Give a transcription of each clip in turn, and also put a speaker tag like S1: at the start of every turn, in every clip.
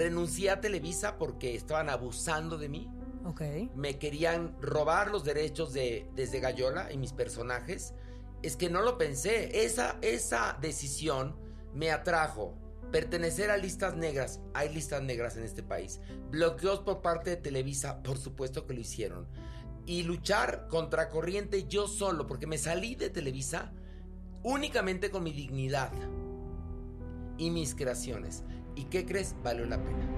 S1: renuncié a Televisa porque estaban abusando de mí.
S2: Ok.
S1: Me querían robar los derechos de desde Gallola y mis personajes. Es que no lo pensé. Esa, esa decisión me atrajo. Pertenecer a listas negras. Hay listas negras en este país. Bloqueos por parte de Televisa, por supuesto que lo hicieron. Y luchar contra corriente yo solo, porque me salí de Televisa únicamente con mi dignidad y mis creaciones. ¿Y qué crees? Valió la pena.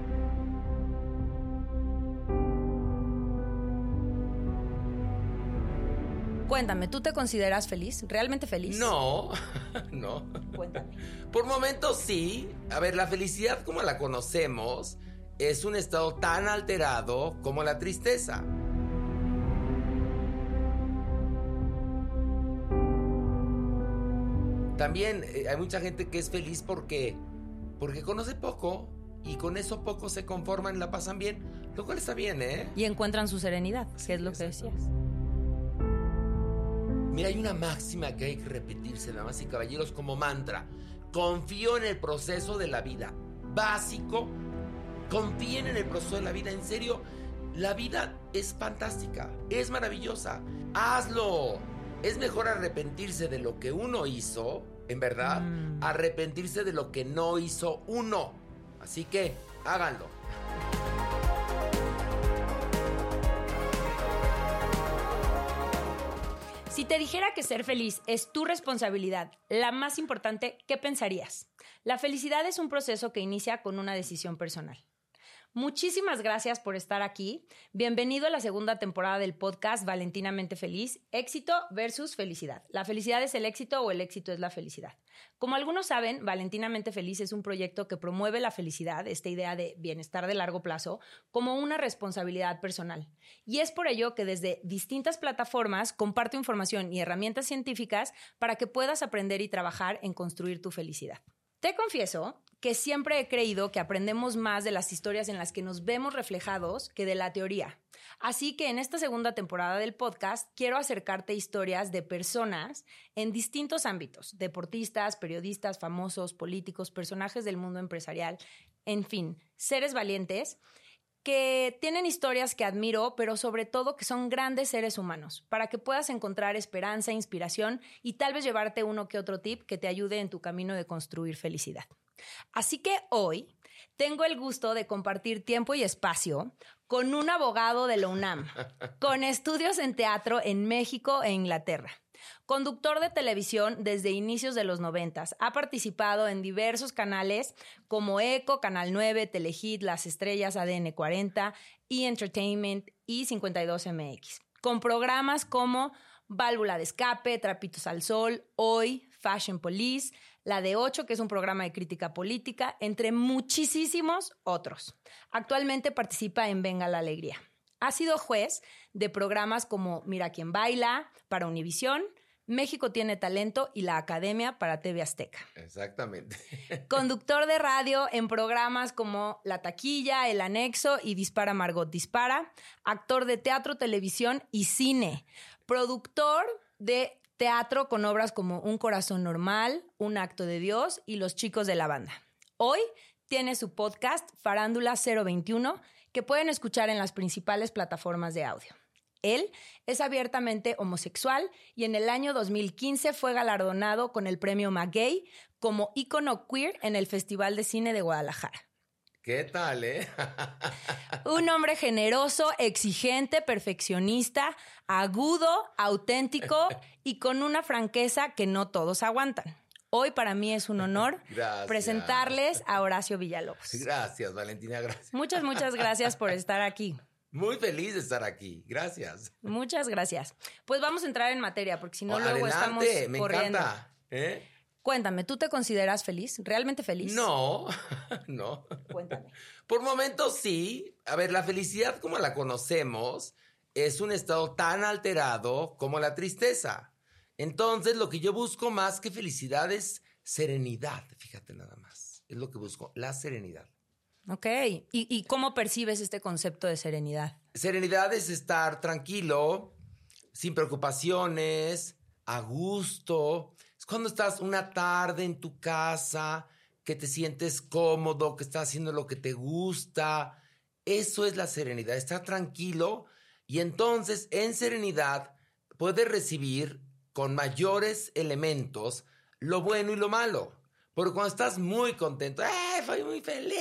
S2: Cuéntame, ¿tú te consideras feliz? ¿Realmente feliz?
S1: No, no.
S2: Cuéntame.
S1: Por momentos sí. A ver, la felicidad como la conocemos es un estado tan alterado como la tristeza. También eh, hay mucha gente que es feliz porque porque conoce poco y con eso poco se conforman y la pasan bien, lo cual está bien, ¿eh?
S2: Y encuentran su serenidad, que es lo que decías.
S1: Mira, hay una máxima que hay que repetirse, damas y caballeros, como mantra. Confío en el proceso de la vida. Básico. Confíen en el proceso de la vida. En serio, la vida es fantástica. Es maravillosa. Hazlo. Es mejor arrepentirse de lo que uno hizo, en verdad,
S2: Mm.
S1: arrepentirse de lo que no hizo uno. Así que, háganlo.
S2: Si te dijera que ser feliz es tu responsabilidad, la más importante, ¿qué pensarías? La felicidad es un proceso que inicia con una decisión personal. Muchísimas gracias por estar aquí. Bienvenido a la segunda temporada del podcast Valentinamente Feliz, éxito versus felicidad. ¿La felicidad es el éxito o el éxito es la felicidad? Como algunos saben, Valentinamente Feliz es un proyecto que promueve la felicidad, esta idea de bienestar de largo plazo, como una responsabilidad personal. Y es por ello que desde distintas plataformas comparto información y herramientas científicas para que puedas aprender y trabajar en construir tu felicidad. Te confieso que siempre he creído que aprendemos más de las historias en las que nos vemos reflejados que de la teoría. Así que en esta segunda temporada del podcast quiero acercarte historias de personas en distintos ámbitos, deportistas, periodistas, famosos, políticos, personajes del mundo empresarial, en fin, seres valientes que tienen historias que admiro, pero sobre todo que son grandes seres humanos, para que puedas encontrar esperanza, inspiración y tal vez llevarte uno que otro tip que te ayude en tu camino de construir felicidad. Así que hoy tengo el gusto de compartir tiempo y espacio con un abogado de la UNAM, con estudios en teatro en México e Inglaterra. Conductor de televisión desde inicios de los noventas, ha participado en diversos canales como Eco, Canal 9, Telehit, Las Estrellas, ADN 40, E! Entertainment y 52MX, con programas como Válvula de Escape, Trapitos al Sol, Hoy, Fashion Police, La de 8, que es un programa de crítica política, entre muchísimos otros. Actualmente participa en Venga la Alegría. Ha sido juez de programas como Mira quién baila para Univisión, México tiene talento y la Academia para TV Azteca.
S1: Exactamente.
S2: Conductor de radio en programas como La Taquilla, El Anexo y Dispara Margot Dispara. Actor de teatro, televisión y cine. Productor de teatro con obras como Un Corazón Normal, Un Acto de Dios y Los Chicos de la Banda. Hoy tiene su podcast Farándula 021 que pueden escuchar en las principales plataformas de audio. Él es abiertamente homosexual y en el año 2015 fue galardonado con el premio Maguey como ícono queer en el Festival de Cine de Guadalajara.
S1: ¿Qué tal, eh?
S2: Un hombre generoso, exigente, perfeccionista, agudo, auténtico y con una franqueza que no todos aguantan. Hoy para mí es un honor
S1: Gracias.
S2: presentarles a Horacio Villalobos.
S1: Gracias, Valentina, gracias.
S2: Muchas, muchas gracias por estar aquí.
S1: Muy feliz de estar aquí. Gracias.
S2: Muchas gracias. Pues vamos a entrar en materia, porque si no,
S1: Oh,
S2: luego
S1: Adelante,
S2: estamos
S1: me
S2: corriendo.
S1: encanta. ¿eh?
S2: Cuéntame, ¿tú te consideras feliz? ¿Realmente feliz?
S1: No, no.
S2: Cuéntame.
S1: Por momentos sí. A ver, la felicidad como la conocemos es un estado tan alterado como la tristeza. Entonces, lo que yo busco más que felicidad es serenidad. Fíjate nada más. Es lo que busco, la serenidad.
S2: Ok. ¿Y, y cómo percibes este concepto de serenidad?
S1: Serenidad es estar tranquilo, sin preocupaciones, a gusto. Es cuando estás una tarde en tu casa, que te sientes cómodo, que estás haciendo lo que te gusta. Eso es la serenidad, estar tranquilo y entonces en serenidad puedes recibir con mayores elementos lo bueno y lo malo. Porque cuando estás muy contento, ¡eh! Fui muy feliz.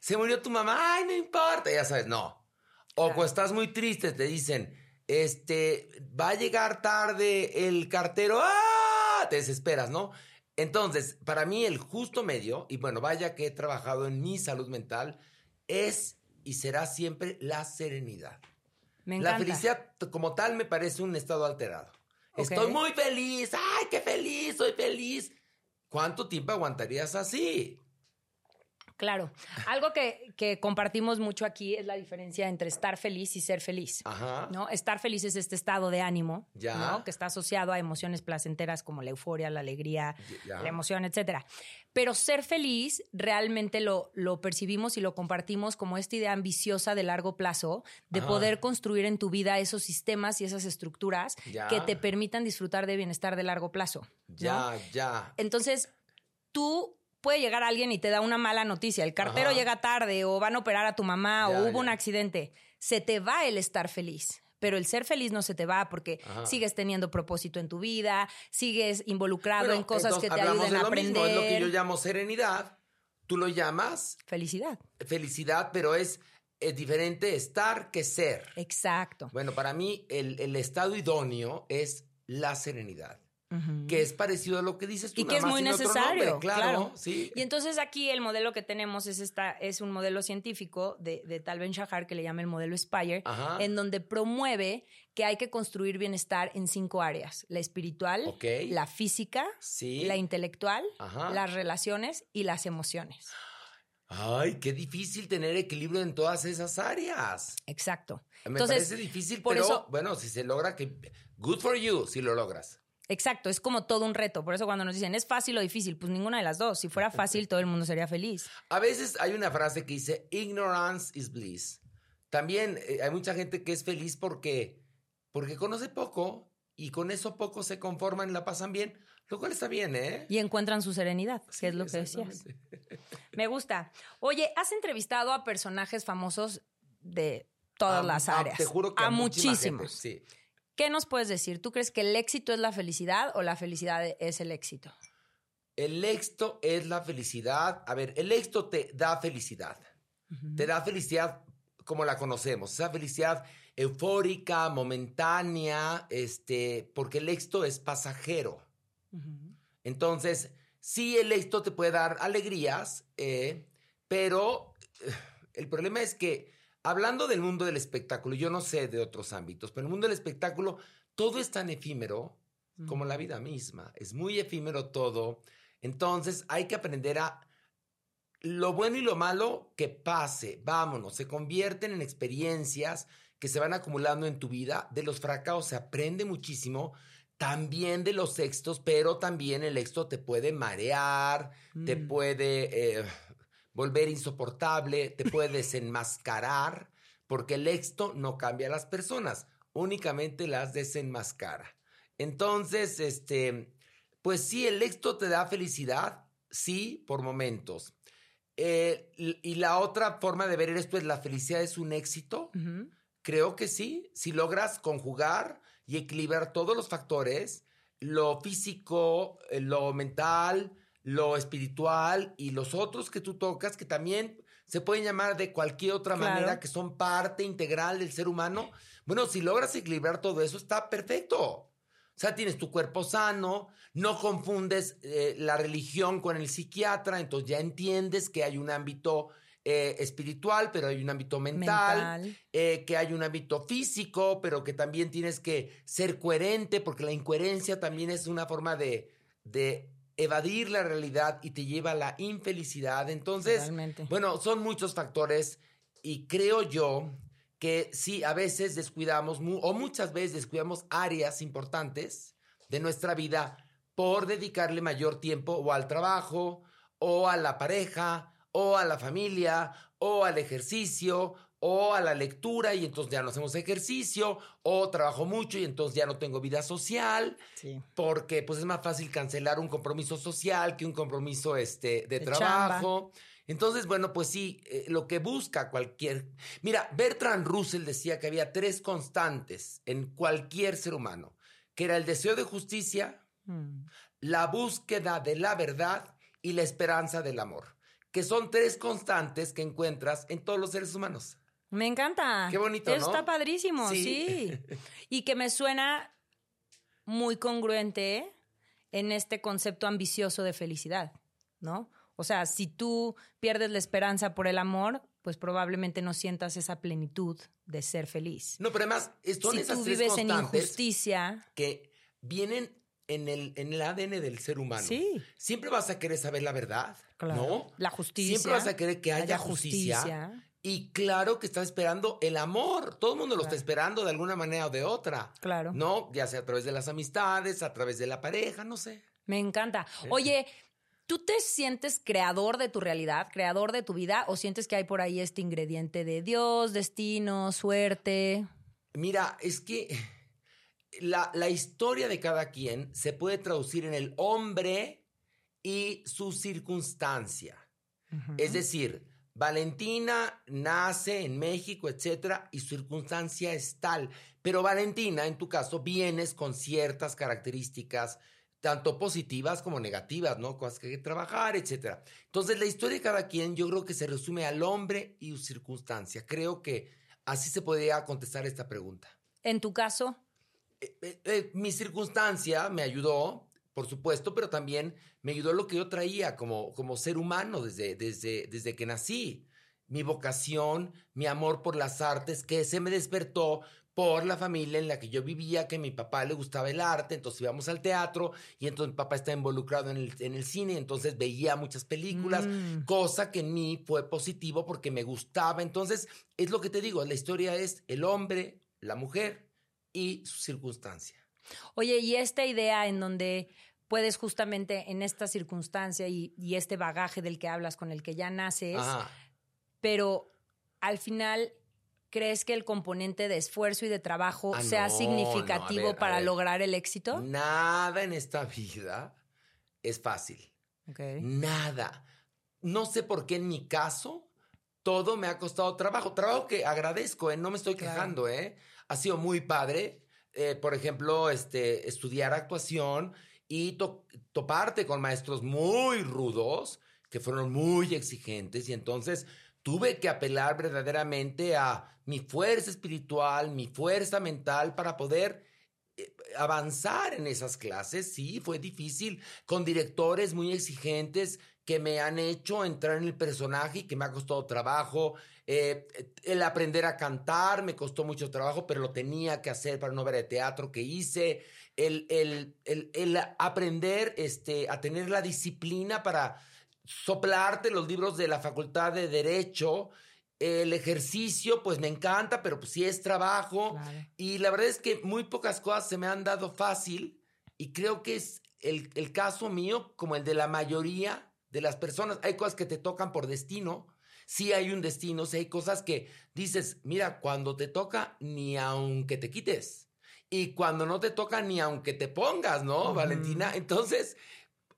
S1: Se murió tu mamá, ¡ay, no importa! Ya sabes, no. O cuando estás muy triste, te dicen, este, va a llegar tarde el cartero, ¡ah! Te desesperas, ¿no? Entonces, para mí el justo medio, y bueno, vaya que he trabajado en mi salud mental, es y será siempre la serenidad. La felicidad como tal me parece un estado alterado. Estoy muy feliz, ay, qué feliz, soy feliz. ¿Cuánto tiempo aguantarías así?
S2: Claro. Algo que, que, compartimos mucho aquí es la diferencia entre estar feliz y ser feliz. Ajá. ¿no? Estar feliz es este estado de ánimo, ¿no? que está asociado a emociones placenteras como la euforia, la alegría, la emoción, etc. Pero ser feliz realmente lo, lo percibimos y lo compartimos como esta idea ambiciosa de largo plazo de poder construir en tu vida esos sistemas y esas estructuras que te permitan disfrutar de bienestar de largo plazo.
S1: Ya, ya.
S2: Entonces, tú puede llegar alguien y te da una mala noticia. El cartero llega tarde o van a operar a tu mamá o hubo un accidente. Se te va el estar feliz. Pero el ser feliz no se te va porque sigues teniendo propósito en tu vida, sigues involucrado en cosas que te ayuden a aprender.
S1: Es lo que yo llamo serenidad. Tú lo llamas
S2: felicidad.
S1: Felicidad, pero es, es diferente estar que ser.
S2: Exacto.
S1: Bueno, para mí el, el estado idóneo es la serenidad que es parecido a lo que dices tú.
S2: Y que es muy necesario, claro, Sí. Y entonces aquí el modelo que tenemos es, esta, es un modelo científico de, de Tal Ben Shahar que le llama el modelo Spire, en donde promueve que hay que construir bienestar en cinco áreas: la espiritual, la física, la intelectual, las relaciones y las emociones.
S1: Ay, qué difícil tener equilibrio en todas esas áreas.
S2: Exacto.
S1: Me parece difícil, por pero eso, bueno, si se logra que good for you si lo logras.
S2: Exacto, es como todo un reto. Por eso cuando nos dicen, ¿es fácil o difícil? Pues ninguna de las dos. Si fuera fácil, todo el mundo sería feliz.
S1: A veces hay una frase que dice, ignorance is bliss. También eh, hay mucha gente que es feliz porque, porque conoce poco y con eso poco se conforman y la pasan bien, lo cual está bien, ¿eh?
S2: Y encuentran su serenidad, que es lo que decías. Me gusta. Oye, has entrevistado a personajes famosos de todas las áreas.
S1: te juro que
S2: a, muchísimos. sí. ¿Qué nos puedes decir? ¿Tú crees que el éxito es la felicidad o la felicidad es el éxito?
S1: El éxito es la felicidad. A ver, el éxito te da felicidad. Te da felicidad como la conocemos, esa felicidad eufórica, momentánea, este, porque el éxito es pasajero. Entonces, sí, el éxito te puede dar alegrías, eh, pero eh, el problema es que hablando del mundo del espectáculo, yo no sé de otros ámbitos, pero el mundo del espectáculo todo es tan efímero como la vida misma. Es muy efímero todo. Entonces hay que aprender a lo bueno y lo malo que pase, vámonos, se convierten en experiencias que se van acumulando en tu vida. De los fracasos se aprende muchísimo, también de los éxitos, pero también el éxito te puede marear, te mm. puede eh, volver insoportable, te puede desenmascarar, porque el éxito no cambia a las personas, únicamente las desenmascara. Entonces, este, pues sí, el éxito te da felicidad, sí, por momentos. Eh, y la otra forma de ver esto es la felicidad es un éxito. Creo que sí, si logras conjugar y equilibrar todos los factores, lo físico, eh, lo mental, lo espiritual y los otros que tú tocas, que también se pueden llamar de cualquier otra manera, que son parte integral del ser humano. Bueno, si logras equilibrar todo eso, está perfecto. O sea, tienes tu cuerpo sano, no confundes eh, la religión con el psiquiatra, entonces ya entiendes que hay un ámbito eh, espiritual, pero hay un ámbito mental, eh, que hay un ámbito físico, pero que también tienes que ser coherente, porque la incoherencia también es una forma de, de evadir la realidad y te lleva a la infelicidad. Entonces, bueno, son muchos factores y creo yo que sí, a veces descuidamos o muchas veces descuidamos áreas importantes de nuestra vida por dedicarle mayor tiempo o al trabajo o a la pareja o a la familia o al ejercicio o a la lectura y entonces ya no hacemos ejercicio, o trabajo mucho y entonces ya no tengo vida social, porque pues es más fácil cancelar un compromiso social que un compromiso este, de, trabajo. Entonces, bueno, pues sí, eh, lo que busca cualquier... Mira, Bertrand Russell decía que había tres constantes en cualquier ser humano, que era el deseo de justicia, mm. la búsqueda de la verdad y la esperanza del amor, que son tres constantes que encuentras en todos los seres humanos.
S2: Me encanta.
S1: Qué bonito,
S2: Eso está padrísimo, sí. Y que me suena muy congruente en este concepto ambicioso de felicidad, ¿no? O sea, si tú pierdes la esperanza por el amor, pues probablemente no sientas esa plenitud de ser feliz.
S1: No, pero además, son
S2: si
S1: esas
S2: tú vives en injusticia
S1: que vienen en el, en el ADN del ser humano. Sí. Siempre vas a querer saber la verdad, ¿no?
S2: La justicia.
S1: Siempre vas a querer que haya, justicia y claro que está esperando el amor. Todo el mundo lo está esperando de alguna manera o de otra.
S2: Claro.
S1: ¿No? Ya sea a través de las amistades, a través de la pareja, no sé.
S2: Me encanta. Oye, ¿tú te sientes creador de tu realidad, creador de tu vida, o sientes que hay por ahí este ingrediente de Dios, destino, suerte?
S1: Mira, es que la, historia de cada quien se puede traducir en el hombre y su circunstancia. Es decir, Valentina nace en México, etcétera, y su circunstancia es tal. Pero Valentina, en tu caso, vienes con ciertas características, tanto positivas como negativas, ¿no? Cosas que hay que trabajar, etcétera. Entonces, la historia de cada quien, yo creo que se resume al hombre y su circunstancia. Creo que así se podría contestar esta pregunta.
S2: En tu caso.
S1: Eh, eh, eh, mi circunstancia me ayudó, por supuesto, pero también me ayudó lo que yo traía como, como ser humano desde, desde, desde que nací. Mi vocación, mi amor por las artes, que se me despertó por la familia en la que yo vivía, que a mi papá le gustaba el arte, entonces íbamos al teatro y entonces mi papá está involucrado en el, en el cine, entonces veía muchas películas, mm. cosa que en mí fue positivo porque me gustaba. Entonces, es lo que te digo, la historia es el hombre, la mujer y su circunstancia.
S2: Oye, y esta idea en donde puedes justamente en esta circunstancia y, este bagaje del que hablas con el que ya naces, pero al final ¿Crees que el componente de esfuerzo y de trabajo ah, sea significativo para lograr el éxito?
S1: Nada en esta vida es fácil. Nada. No sé por qué en mi caso todo me ha costado trabajo. Trabajo que agradezco, ¿eh? no me estoy quejando, ¿eh? Ha sido muy padre eh, por ejemplo, este, estudiar actuación y toparte con maestros muy rudos, que fueron muy exigentes, y entonces tuve que apelar verdaderamente a mi fuerza espiritual, mi fuerza mental para poder eh, avanzar en esas clases. Sí, fue difícil, con directores muy exigentes que me han hecho entrar en el personaje y que me ha costado trabajo. Eh, el aprender a cantar me costó mucho trabajo, pero lo tenía que hacer para una obra de teatro que hice. El, el, el, aprender este, a tener la disciplina para soplarte los libros de la Facultad de Derecho. El ejercicio, pues me encanta, pero pues sí es trabajo. Y la verdad es que muy pocas cosas se me han dado fácil. Y creo que es el, el caso mío, como el de la mayoría de las personas. Hay cosas que te tocan por destino. Sí hay un destino, sí hay cosas que dices, mira, cuando te toca, ni aunque te quites. Y cuando no te toca, ni aunque te pongas, ¿no, Valentina? Entonces,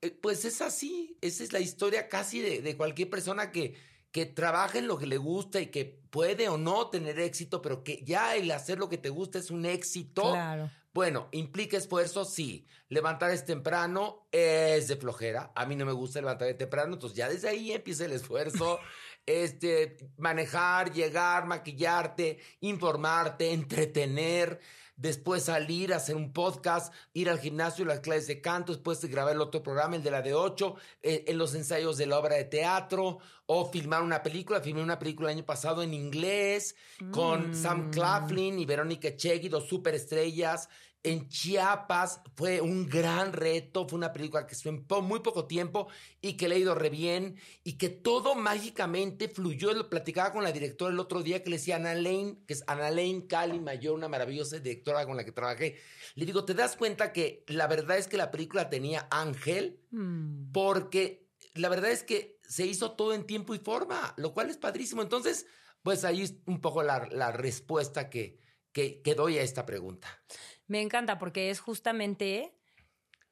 S1: eh, pues es así. Esa es la historia casi de, de cualquier persona que, que trabaja en lo que le gusta y que puede o no tener éxito, pero que ya el hacer lo que te gusta es un éxito.
S2: Claro.
S1: Bueno, implica esfuerzo, sí. Levantar es temprano es de flojera. A mí no me gusta levantar de temprano, entonces ya desde ahí empieza el esfuerzo. este, manejar, llegar, maquillarte, informarte, entretener después salir hacer un podcast, ir al gimnasio, las clases de canto, después de grabar el otro programa, el de la de 8, eh, en los ensayos de la obra de teatro, o filmar una película. Filmé una película el año pasado en inglés con Sam mm. Claflin y Verónica Chegui, dos superestrellas en Chiapas fue un gran reto, fue una película que se en muy poco tiempo y que le ha ido re bien y que todo mágicamente fluyó. Lo platicaba con la directora el otro día que le decía Ana Lane, que es Ana Lane Cali Mayor, una maravillosa directora con la que trabajé. Le digo, ¿te das cuenta que la verdad es que la película tenía ángel? Mm. Porque la verdad es que se hizo todo en tiempo y forma, lo cual es padrísimo. Entonces, Pues ahí es un poco la, la respuesta que, que, que, doy a esta pregunta.
S2: Me encanta porque es justamente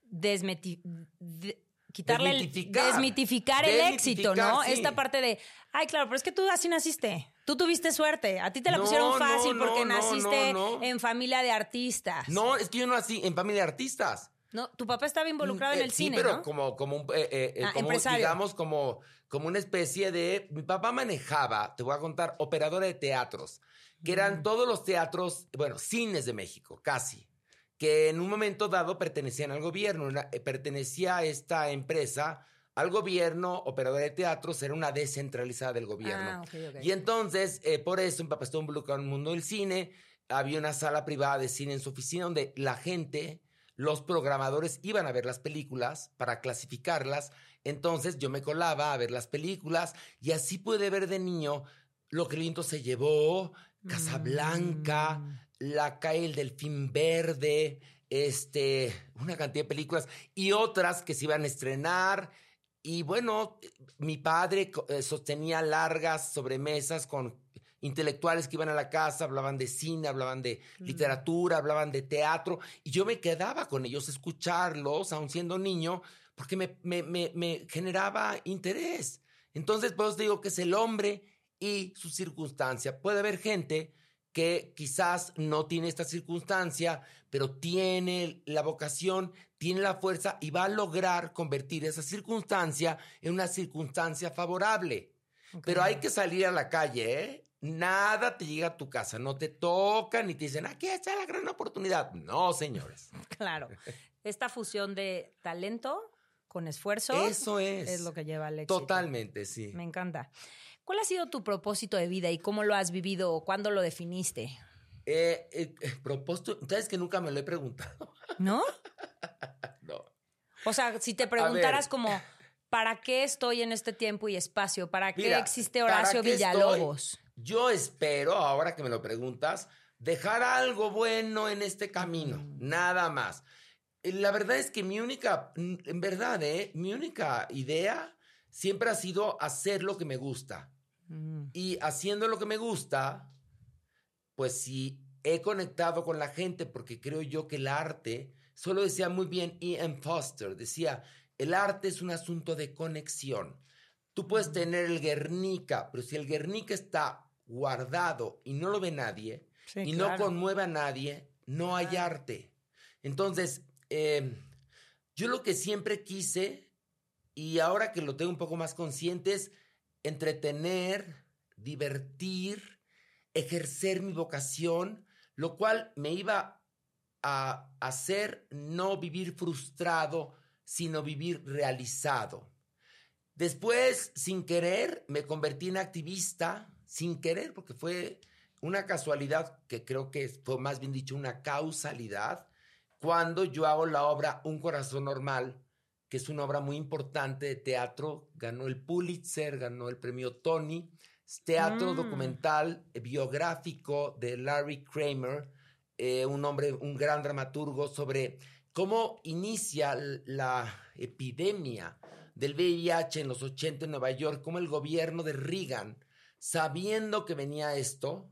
S2: desmeti de, quitarle desmitificar, el, desmitificar el éxito, ¿no? Sí. Esta parte de, ay, claro, pero es que tú así naciste. Tú tuviste suerte. A ti te la no, pusieron fácil no, porque no, naciste en familia de artistas.
S1: No, es que yo no nací en familia de artistas.
S2: No, tu papá estaba involucrado eh, en el
S1: sí,
S2: cine,
S1: pero
S2: ¿no?
S1: como, como un, eh, eh, ah, como, digamos, como, como una especie de. Mi papá manejaba, te voy a contar, operadora de teatros, que eran mm. todos los teatros, bueno, cines de México, casi, que en un momento dado pertenecían al gobierno, una, pertenecía a esta empresa al gobierno, operadora de teatros, era una descentralizada del gobierno.
S2: Ah, okay, okay.
S1: Y entonces, eh, por eso, mi papá estuvo involucrado en el mundo del cine, había una sala privada de cine en su oficina donde la gente los programadores iban a ver las películas para clasificarlas. Entonces yo me colaba a ver las películas y así pude ver de niño Lo que Lindo se llevó, Casablanca, mm. La cae el delfín verde, este, una cantidad de películas y otras que se iban a estrenar. Y bueno, mi padre eh, sostenía largas sobremesas con intelectuales que iban a la casa, hablaban de cine, hablaban de literatura, hablaban de teatro, y yo me quedaba con ellos, escucharlos, aun siendo niño, porque me, me, me, me generaba interés. Entonces, pues digo que es el hombre y su circunstancia. Puede haber gente que quizás no tiene esta circunstancia, pero tiene la vocación, tiene la fuerza y va a lograr convertir esa circunstancia en una circunstancia favorable. Okay. Pero hay que salir a la calle, ¿eh? Nada te llega a tu casa, no te tocan ni te dicen, aquí está la gran oportunidad. No, señores.
S2: Claro. Esta fusión de talento con esfuerzo.
S1: Eso es.
S2: Es lo que lleva al éxito.
S1: Totalmente, sí.
S2: Me encanta. ¿Cuál ha sido tu propósito de vida y cómo lo has vivido o cuándo lo definiste?
S1: Eh, eh, propósito, sabes que nunca me lo he preguntado.
S2: ¿No?
S1: no.
S2: O sea, si te preguntaras como, ¿para qué estoy en este tiempo y espacio? ¿Para qué Mira, existe Horacio Villalobos?
S1: Estoy? Yo espero, ahora que me lo preguntas, dejar algo bueno en este camino, mm. nada más. La verdad es que mi única, en verdad, ¿eh? mi única idea siempre ha sido hacer lo que me gusta. Mm. Y haciendo lo que me gusta, pues sí, he conectado con la gente porque creo yo que el arte, solo decía muy bien Ian Foster, decía, el arte es un asunto de conexión. Tú puedes tener el Guernica, pero si el Guernica está guardado y no lo ve nadie sí, y claro. no conmueve a nadie, no hay arte. Entonces, eh, yo lo que siempre quise, y ahora que lo tengo un poco más consciente, es entretener, divertir, ejercer mi vocación, lo cual me iba a hacer no vivir frustrado, sino vivir realizado. Después, sin querer, me convertí en activista, sin querer, porque fue una casualidad, que creo que fue más bien dicho una causalidad, cuando yo hago la obra Un corazón normal, que es una obra muy importante de teatro, ganó el Pulitzer, ganó el premio Tony, es teatro mm. documental eh, biográfico de Larry Kramer, eh, un hombre, un gran dramaturgo sobre cómo inicia la epidemia del VIH en los 80 en Nueva York, cómo el gobierno de Reagan, sabiendo que venía esto,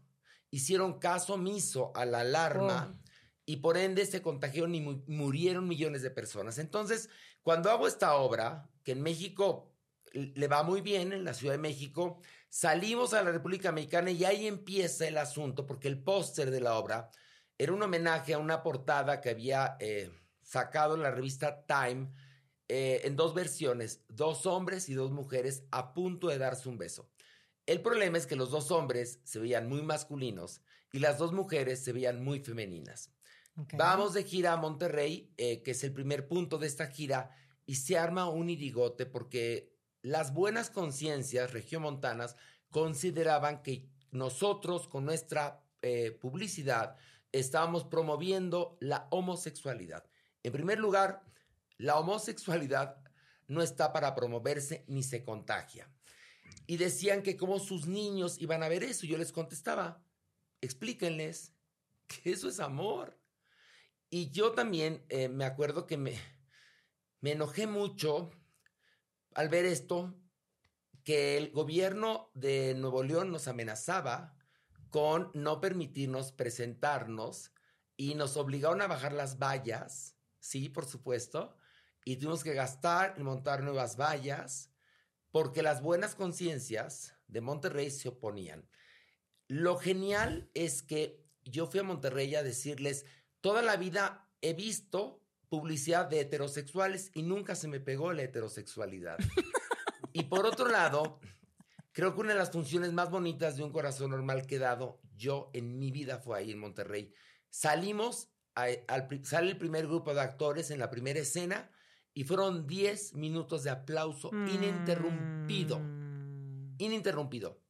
S1: hicieron caso omiso a la alarma oh. Y por ende se contagiaron y mu murieron millones de personas. Entonces, cuando hago esta obra, que en México le va muy bien, en la Ciudad de México, salimos a la República Mexicana y ahí empieza el asunto, porque el póster de la obra era un homenaje a una portada que había eh, sacado en la revista Time eh, en dos versiones, dos hombres y dos mujeres a punto de darse un beso. El problema es que los dos hombres se veían muy masculinos y las dos mujeres se veían muy femeninas. Vamos de gira a Monterrey, eh, que es el primer punto de esta gira, y se arma un irigote porque las buenas conciencias regiomontanas consideraban que nosotros con nuestra eh, publicidad estábamos promoviendo la homosexualidad. En primer lugar, la homosexualidad no está para promoverse ni se contagia. Y decían que como sus niños iban a ver eso. Yo les contestaba, explíquenles que eso es amor. Y yo también eh, me acuerdo que me, me enojé mucho al ver esto que el gobierno de Nuevo León nos amenazaba con no permitirnos presentarnos y nos obligaron a bajar las vallas, sí, por supuesto, y tuvimos que gastar y montar nuevas vallas porque las buenas conciencias de Monterrey se oponían. Lo genial es que yo fui a Monterrey a decirles, toda la vida he visto publicidad de heterosexuales y nunca se me pegó la heterosexualidad. y por otro lado, creo que una de las funciones más bonitas de un corazón normal que he dado yo en mi vida fue ahí en Monterrey. Salimos, al, sale el primer grupo de actores en la primera escena y fueron 10 minutos de aplauso ininterrumpido. Mm. Ininterrumpido.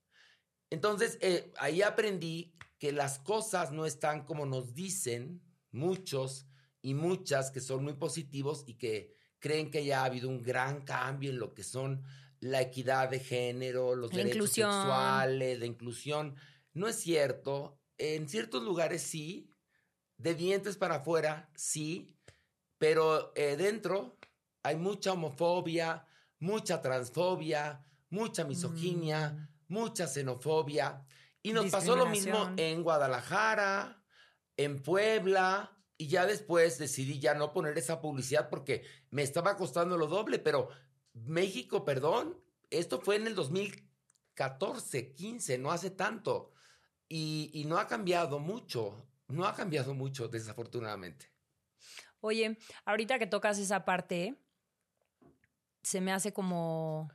S1: Entonces, eh, ahí aprendí que las cosas no están como nos dicen muchos y muchas que son muy positivos y que creen que ya ha habido un gran cambio en lo que son la equidad de género, los derechos sexuales, la inclusión. No es cierto. En ciertos lugares sí, de dientes para afuera sí, pero eh, dentro hay mucha homofobia, mucha transfobia, mucha misoginia, mm. mucha xenofobia. Y nos pasó lo mismo en Guadalajara, en Puebla, y ya después decidí ya no poner esa publicidad porque me estaba costando lo doble, pero México, perdón, esto fue en el 2014, 15, no hace tanto. Y, y no ha cambiado mucho, no ha cambiado mucho, desafortunadamente.
S2: Oye, ahorita que tocas esa parte, se me hace como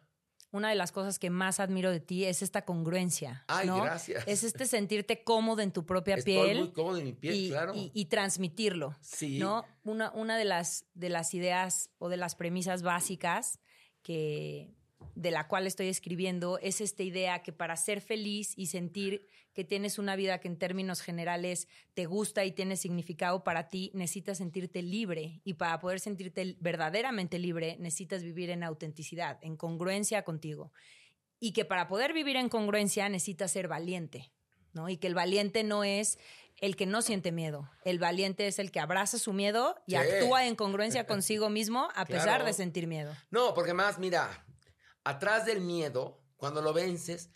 S2: una de las cosas que más admiro de ti es esta congruencia.
S1: Ay, gracias.
S2: Es este sentirte cómodo en tu propia piel.
S1: Estoy muy cómodo en mi piel,
S2: y,
S1: claro.
S2: Y, transmitirlo.
S1: Sí.
S2: ¿no? Una, una de, las, de las ideas o de las premisas básicas que, de la cual estoy escribiendo es esta idea que para ser feliz y sentir que tienes una vida que en términos generales te gusta y tiene significado para ti, necesitas sentirte libre y para poder sentirte verdaderamente libre necesitas vivir en autenticidad, en congruencia contigo. Y que para poder vivir en congruencia necesitas ser valiente, ¿no? Y que el valiente no es el que no siente miedo. El valiente es el que abraza su miedo y actúa en congruencia consigo mismo a pesar de sentir miedo.
S1: No, porque más, mira, atrás del miedo, cuando lo vences,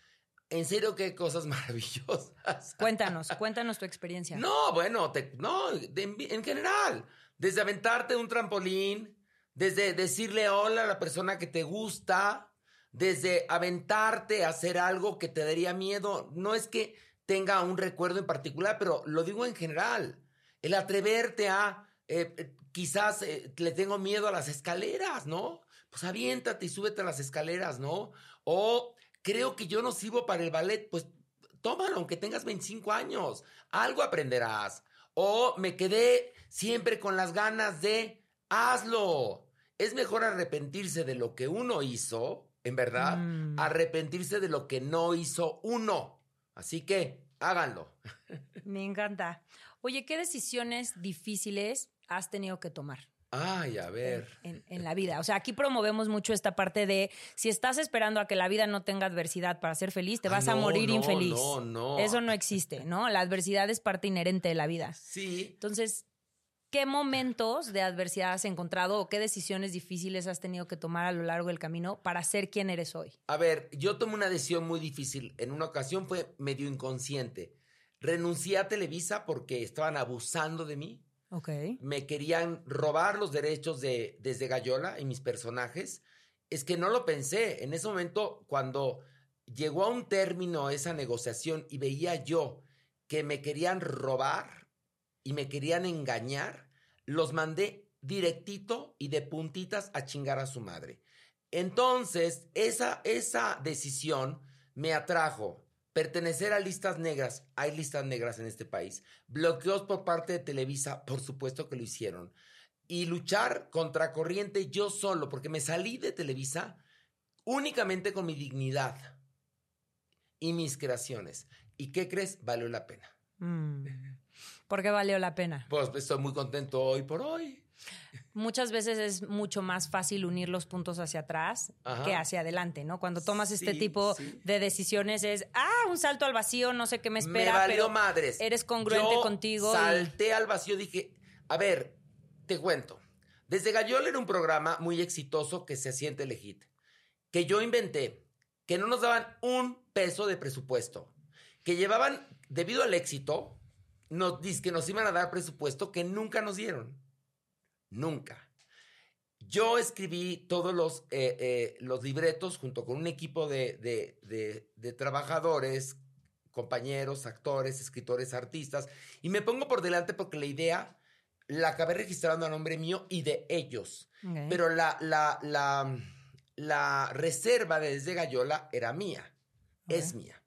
S1: en serio qué cosas maravillosas.
S2: Cuéntanos, cuéntanos tu experiencia.
S1: No, bueno, no, en general, desde aventarte un trampolín, desde decirle hola a la persona que te gusta, desde aventarte a hacer algo que te daría miedo, no es que tenga un recuerdo en particular, pero lo digo en general, el atreverte a, eh, eh, quizás eh, le tengo miedo a las escaleras, ¿no? Pues aviéntate y súbete a las escaleras, ¿no? O creo que yo no sirvo para el ballet, pues tómalo, aunque tengas 25 años, algo aprenderás. O me quedé siempre con las ganas de, hazlo. Es mejor arrepentirse de lo que uno hizo, en verdad, mm. arrepentirse de lo que no hizo uno. Así que, háganlo.
S2: Me encanta. Oye, ¿qué decisiones difíciles has tenido que tomar?
S1: Ay, a ver.
S2: En, la vida. O sea, aquí promovemos mucho esta parte de si estás esperando a que la vida no tenga adversidad para ser feliz, te vas a morir infeliz.
S1: No, no.
S2: Eso no existe, ¿no? La adversidad es parte inherente de la vida.
S1: Sí.
S2: Entonces, ¿qué momentos de adversidad has encontrado o qué decisiones difíciles has tenido que tomar a lo largo del camino para ser quien eres hoy?
S1: A ver, yo tomé una decisión muy difícil. En una ocasión fue medio inconsciente. Renuncié a Televisa porque estaban abusando de mí me querían robar los derechos de desde Gallola y mis personajes. Es que no lo pensé. En ese momento, cuando llegó a un término esa negociación y veía yo que me querían robar y me querían engañar, los mandé directito y de puntitas a chingar a su madre. Entonces, esa, esa decisión me atrajo Pertenecer a listas negras, hay listas negras en este país. Bloqueos por parte de Televisa, por supuesto que lo hicieron. Y luchar contra corriente yo solo, porque me salí de Televisa únicamente con mi dignidad y mis creaciones. ¿Y qué crees? Valió la pena.
S2: Mm. ¿Por qué valió la pena?
S1: Pues estoy muy contento hoy por hoy.
S2: Muchas veces es mucho más fácil unir los puntos hacia atrás que hacia adelante, ¿no? Cuando tomas este tipo de decisiones es, ah, un salto al vacío, no sé qué me espera,
S1: me valió
S2: pero
S1: madres.
S2: eres congruente contigo.
S1: Salté al vacío, dije, a ver, te cuento. Desde Gallola era un programa muy exitoso que se siente Elegit, que yo inventé, que no nos daban un peso de presupuesto, que llevaban, debido al éxito, nos que nos iban a dar presupuesto que nunca nos dieron. Nunca. Yo escribí todos los, eh, eh, los libretos junto con un equipo de, de, trabajadores, compañeros, actores, escritores, artistas, y me pongo por delante porque la idea la acabé registrando a nombre mío y de ellos. Pero la, la, la, la, reserva desde Gallola era mía, es mía.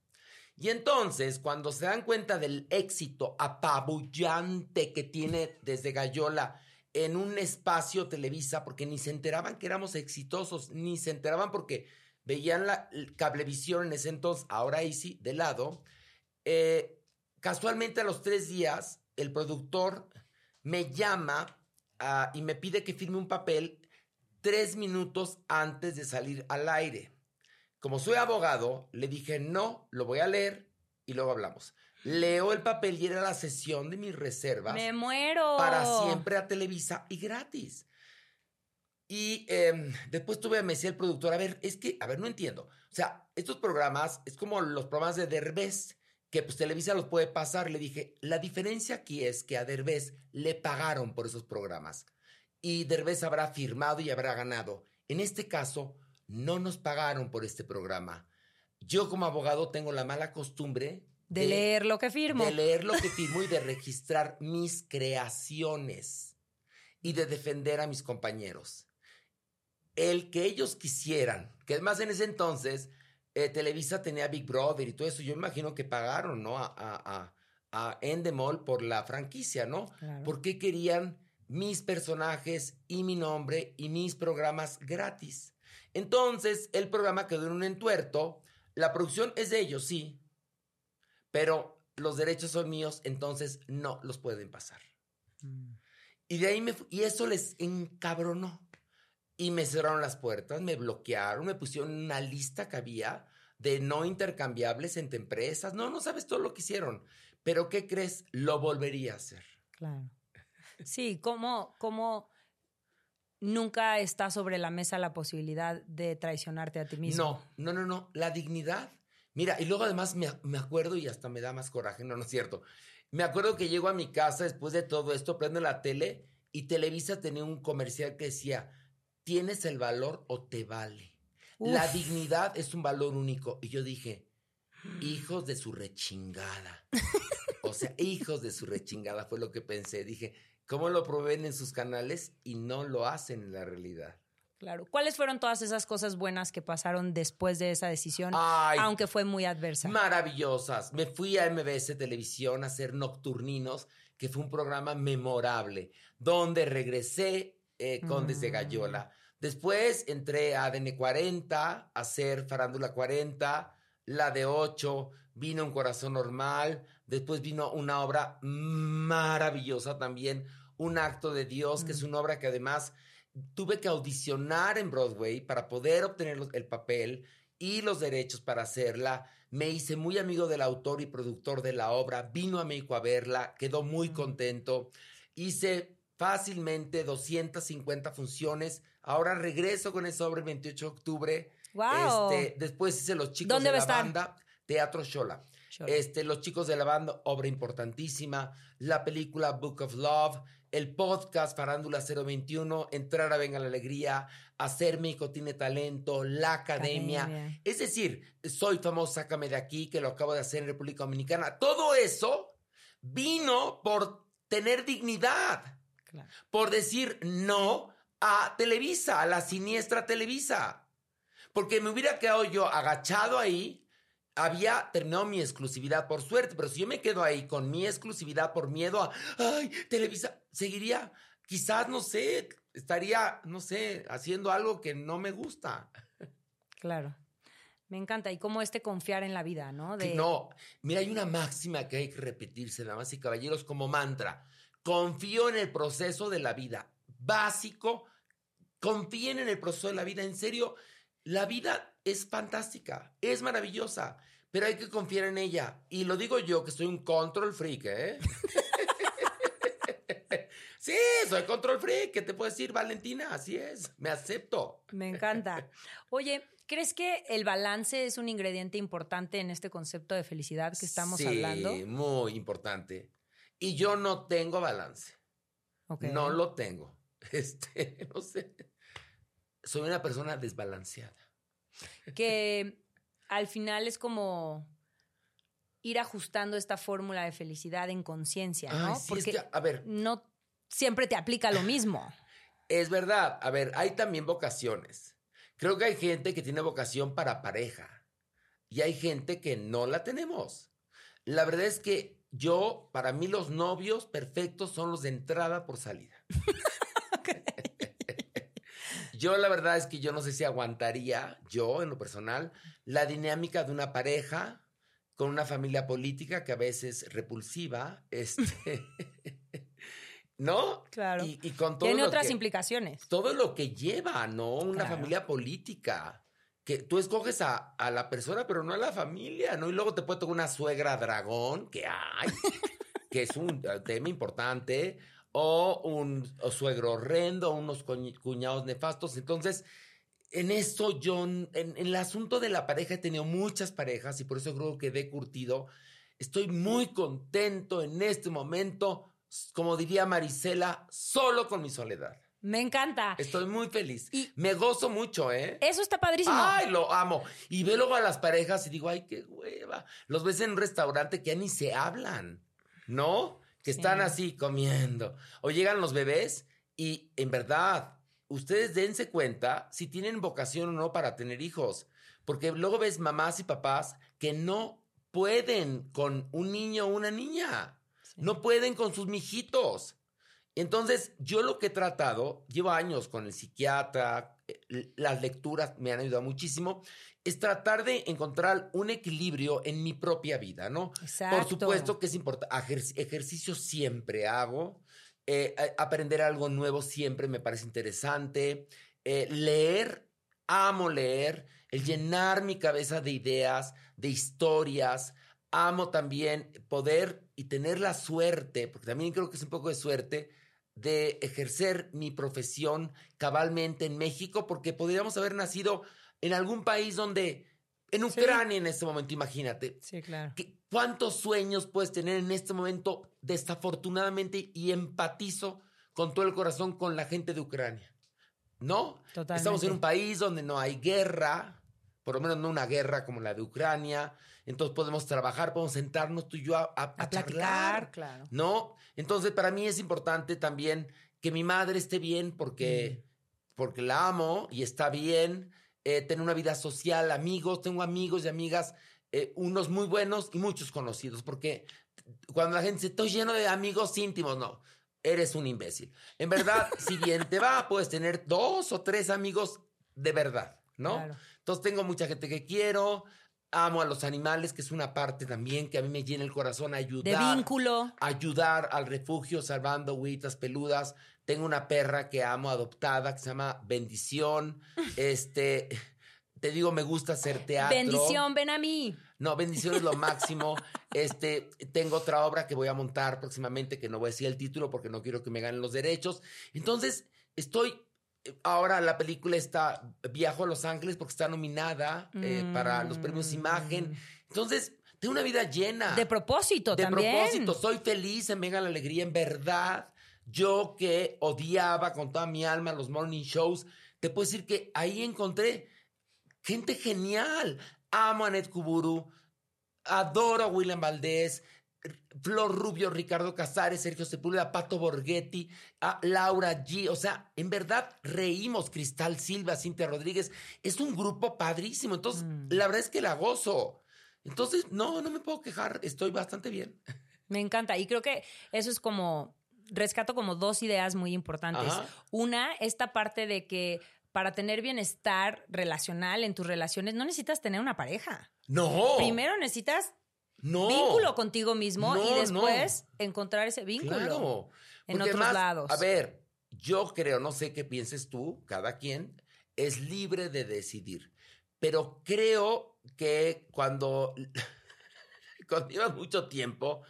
S1: Y entonces, cuando se dan cuenta del éxito apabullante que tiene desde Gallola, en un espacio Televisa porque ni se enteraban que éramos exitosos, ni se enteraban porque veían la cablevisión en ese entonces, ahora sí, de lado. Eh, casualmente a los tres días, el productor me llama ah, y me pide que firme un papel tres minutos antes de salir al aire. Como soy abogado, le dije, no, lo voy a leer y luego hablamos. Leo el papel y era la sesión de mis reservas.
S2: Me muero.
S1: Para siempre a Televisa y gratis. Y em, después tuve, me decía el productor, a ver, es que, a ver, no entiendo. O sea, estos programas es como los programas de Derbez, que pues Televisa los puede pasar. Le dije, la diferencia aquí es que a Derbez le pagaron por esos programas. Y Derbez habrá firmado y habrá ganado. En este caso, no nos pagaron por este programa. Yo como abogado tengo la mala costumbre
S2: de, leer lo que firmo.
S1: De leer lo que firmo y de registrar mis creaciones y de defender a mis compañeros. El que ellos quisieran, que además en ese entonces eh, Televisa tenía Big Brother y todo eso, yo imagino que pagaron, ¿no? A, a, a, Endemol por la franquicia, ¿no? Porque querían mis personajes y mi nombre y mis programas gratis. Entonces, el programa quedó en un entuerto. La producción es de ellos, sí, pero los derechos son míos, entonces no los pueden pasar. Mm. Y de ahí me y eso les encabronó. Y me cerraron las puertas, me bloquearon, me pusieron una lista que había de no intercambiables entre empresas. No, no sabes todo lo que hicieron. Pero ¿qué crees? Lo volvería a hacer.
S2: Claro. Sí, como, como nunca está sobre la mesa la posibilidad de traicionarte a ti mismo.
S1: No, no, no, no. La dignidad Mira, y luego además me, acuerdo y hasta me da más coraje, no, no es cierto. Me acuerdo que llego a mi casa después de todo esto, prendo la tele y Televisa tenía un comercial que decía, ¿tienes el valor o te vale? La dignidad es un valor único. Y yo dije, hijos de su rechingada. o sea, hijos de su rechingada fue lo que pensé. Dije, ¿cómo lo proveen en sus canales y no lo hacen en la realidad?
S2: Claro. ¿Cuáles fueron todas esas cosas buenas que pasaron después de esa decisión, aunque fue muy adversa?
S1: Maravillosas. Me fui a MBS Televisión a hacer Nocturninos, que fue un programa memorable, donde regresé eh, con Desde mm. Gallola. Después entré a ADN 40 a hacer Farándula 40, la de 8, vino Un Corazón Normal, después vino una obra maravillosa también, Un Acto de Dios, que es mm. una obra que además tuve que audicionar en Broadway para poder obtener el papel y los derechos para hacerla. Me hice muy amigo del autor y productor de la obra, vino a México a verla, quedó muy contento. Hice fácilmente 250 funciones. Ahora regreso con esa obra el 28 de octubre.
S2: Wow.
S1: Este, después hice Los Chicos de la Banda, Teatro Shola. Este, Los Chicos de la Banda, obra importantísima. La película Book of Love el podcast Farándula 021, entrar a Venga la Alegría, hacer México tiene talento, la academia. Es decir, soy famoso, sácame de aquí, que lo acabo de hacer en República Dominicana. Todo eso vino por tener dignidad, por decir no a Televisa, a la siniestra Televisa. Porque me hubiera quedado yo agachado ahí había terminado mi exclusividad por suerte, pero si yo me quedo ahí con mi exclusividad por miedo a, ay, Televisa, seguiría, quizás, no sé, estaría, no sé, haciendo algo que no me gusta.
S2: Claro. Me encanta. Y cómo este confiar en la vida, ¿no?
S1: No, mira, hay una máxima que hay que repetirse, damas y caballeros, como mantra. Confío en el proceso de la vida. Básico, confíen en el proceso de la vida. En serio, la vida es fantástica, es maravillosa, pero hay que confiar en ella. Y lo digo yo, que soy un control freak, ¿eh? Sí, soy control freak. ¿Qué te puedo decir, Valentina? Así es. Me acepto.
S2: Me encanta. Oye, ¿crees que el balance es un ingrediente importante en este concepto de felicidad que estamos hablando?
S1: Sí, muy importante. Y yo no tengo balance. No lo tengo. Este, no sé. Soy una persona desbalanceada.
S2: Que al final es como ir ajustando esta fórmula de felicidad en conciencia, ¿no?
S1: Porque a ver,
S2: no siempre te aplica lo mismo.
S1: Es verdad. A ver, hay también vocaciones. Creo que hay gente que tiene vocación para pareja y hay gente que no la tenemos. La verdad es que yo, para mí, los novios perfectos son los de entrada por salida. yo, la verdad es que yo no sé si aguantaría, yo en lo personal, la dinámica de una pareja con una familia política que a veces repulsiva, este. ¿No?
S2: Claro.
S1: Y, con
S2: todo Tiene otras implicaciones.
S1: Todo lo que lleva, ¿no? Una familia política. Que tú escoges a, la persona, pero no a la familia, ¿no? Y luego te puede tocar una suegra dragón, que hay, que es un tema importante, o un suegro horrendo, unos cuñados nefastos. Entonces, en eso yo, en, el asunto de la pareja he tenido muchas parejas y por eso creo que he curtido. Estoy muy contento en este momento como diría Marisela, solo con mi soledad.
S2: Me encanta.
S1: Estoy muy feliz. Y me gozo mucho, ¿eh?
S2: Eso está padrísimo.
S1: Ay, lo amo. Y veo luego a las parejas y digo, ay, qué hueva. Los ves en un restaurante que ya ni se hablan, ¿no? Que están así comiendo. O llegan los bebés y en verdad, ustedes dense cuenta si tienen vocación o no para tener hijos. Porque luego ves mamás y papás que no pueden con un niño o una niña. No pueden con sus mijitos. Entonces, yo lo que he tratado, llevo años con el psiquiatra, eh, las lecturas me han ayudado muchísimo, es tratar de encontrar un equilibrio en mi propia vida, ¿no?
S2: Exacto.
S1: Por supuesto que es importante. ejercicio siempre hago. Eh, aprender algo nuevo siempre me parece interesante. Eh, leer, amo leer. El llenar mi cabeza de ideas, de historias amo también poder y tener la suerte, porque también creo que es un poco de suerte, de ejercer mi profesión cabalmente en México, porque podríamos haber nacido en algún país donde, en Ucrania en este momento, imagínate.
S2: Sí, claro.
S1: ¿Cuántos sueños puedes tener en este momento, desafortunadamente, y empatizo con todo el corazón con la gente de Ucrania? ¿No?
S2: Totalmente.
S1: Estamos en un país donde no hay guerra, por lo menos no una guerra como la de Ucrania. Entonces podemos trabajar, podemos sentarnos tú y yo a, a, charlar,
S2: claro.
S1: ¿no? Entonces para mí es importante también que mi madre esté bien porque, porque la amo y está bien, eh, tener una vida social, amigos, tengo amigos y amigas, eh, unos muy buenos y muchos conocidos, porque cuando la gente dice, estoy lleno de amigos íntimos, no, eres un imbécil. En verdad, si bien te va, puedes tener dos o tres amigos de verdad, ¿no? Claro. Entonces tengo mucha gente que quiero, amo a los animales, que es una parte también que a mí me llena el corazón, ayudar.
S2: De vínculo.
S1: Ayudar al refugio salvando huitas peludas. Tengo una perra que amo adoptada que se llama Bendición. Este, te digo, me gusta hacer teatro.
S2: Bendición, ven a mí.
S1: No, bendición es lo máximo. Este, tengo otra obra que voy a montar próximamente, que no voy a decir el título porque no quiero que me ganen los derechos. Entonces, estoy Ahora la película está, viajo a Los Ángeles porque está nominada eh, para los premios mm. Imagen. Entonces, tengo una vida llena.
S2: De propósito también.
S1: De propósito. Soy feliz, en Venga la Alegría, en verdad. Yo que odiaba con toda mi alma los morning shows, te puedo decir que ahí encontré gente genial. Amo a Ned Kuburu, adoro a William Valdés, Flor Rubio, Ricardo Casares, Sergio Sepúlveda, Pato Borghetti, a Laura G. O sea, en verdad reímos. Cristal Silva, Cintia Rodríguez. Es un grupo padrísimo. Entonces, mm. la verdad es que la gozo. Entonces, no, no me puedo quejar. Estoy bastante bien.
S2: Me encanta. Y creo que eso es como. Rescato como dos ideas muy importantes. Una, esta parte de que para tener bienestar relacional en tus relaciones no necesitas tener una pareja.
S1: No.
S2: Primero necesitas vínculo contigo mismo y después encontrar ese vínculo en otros lados.
S1: A ver, yo creo, no sé qué pienses tú, cada quien es libre de decidir, pero creo que cuando, cuando llevas mucho tiempo,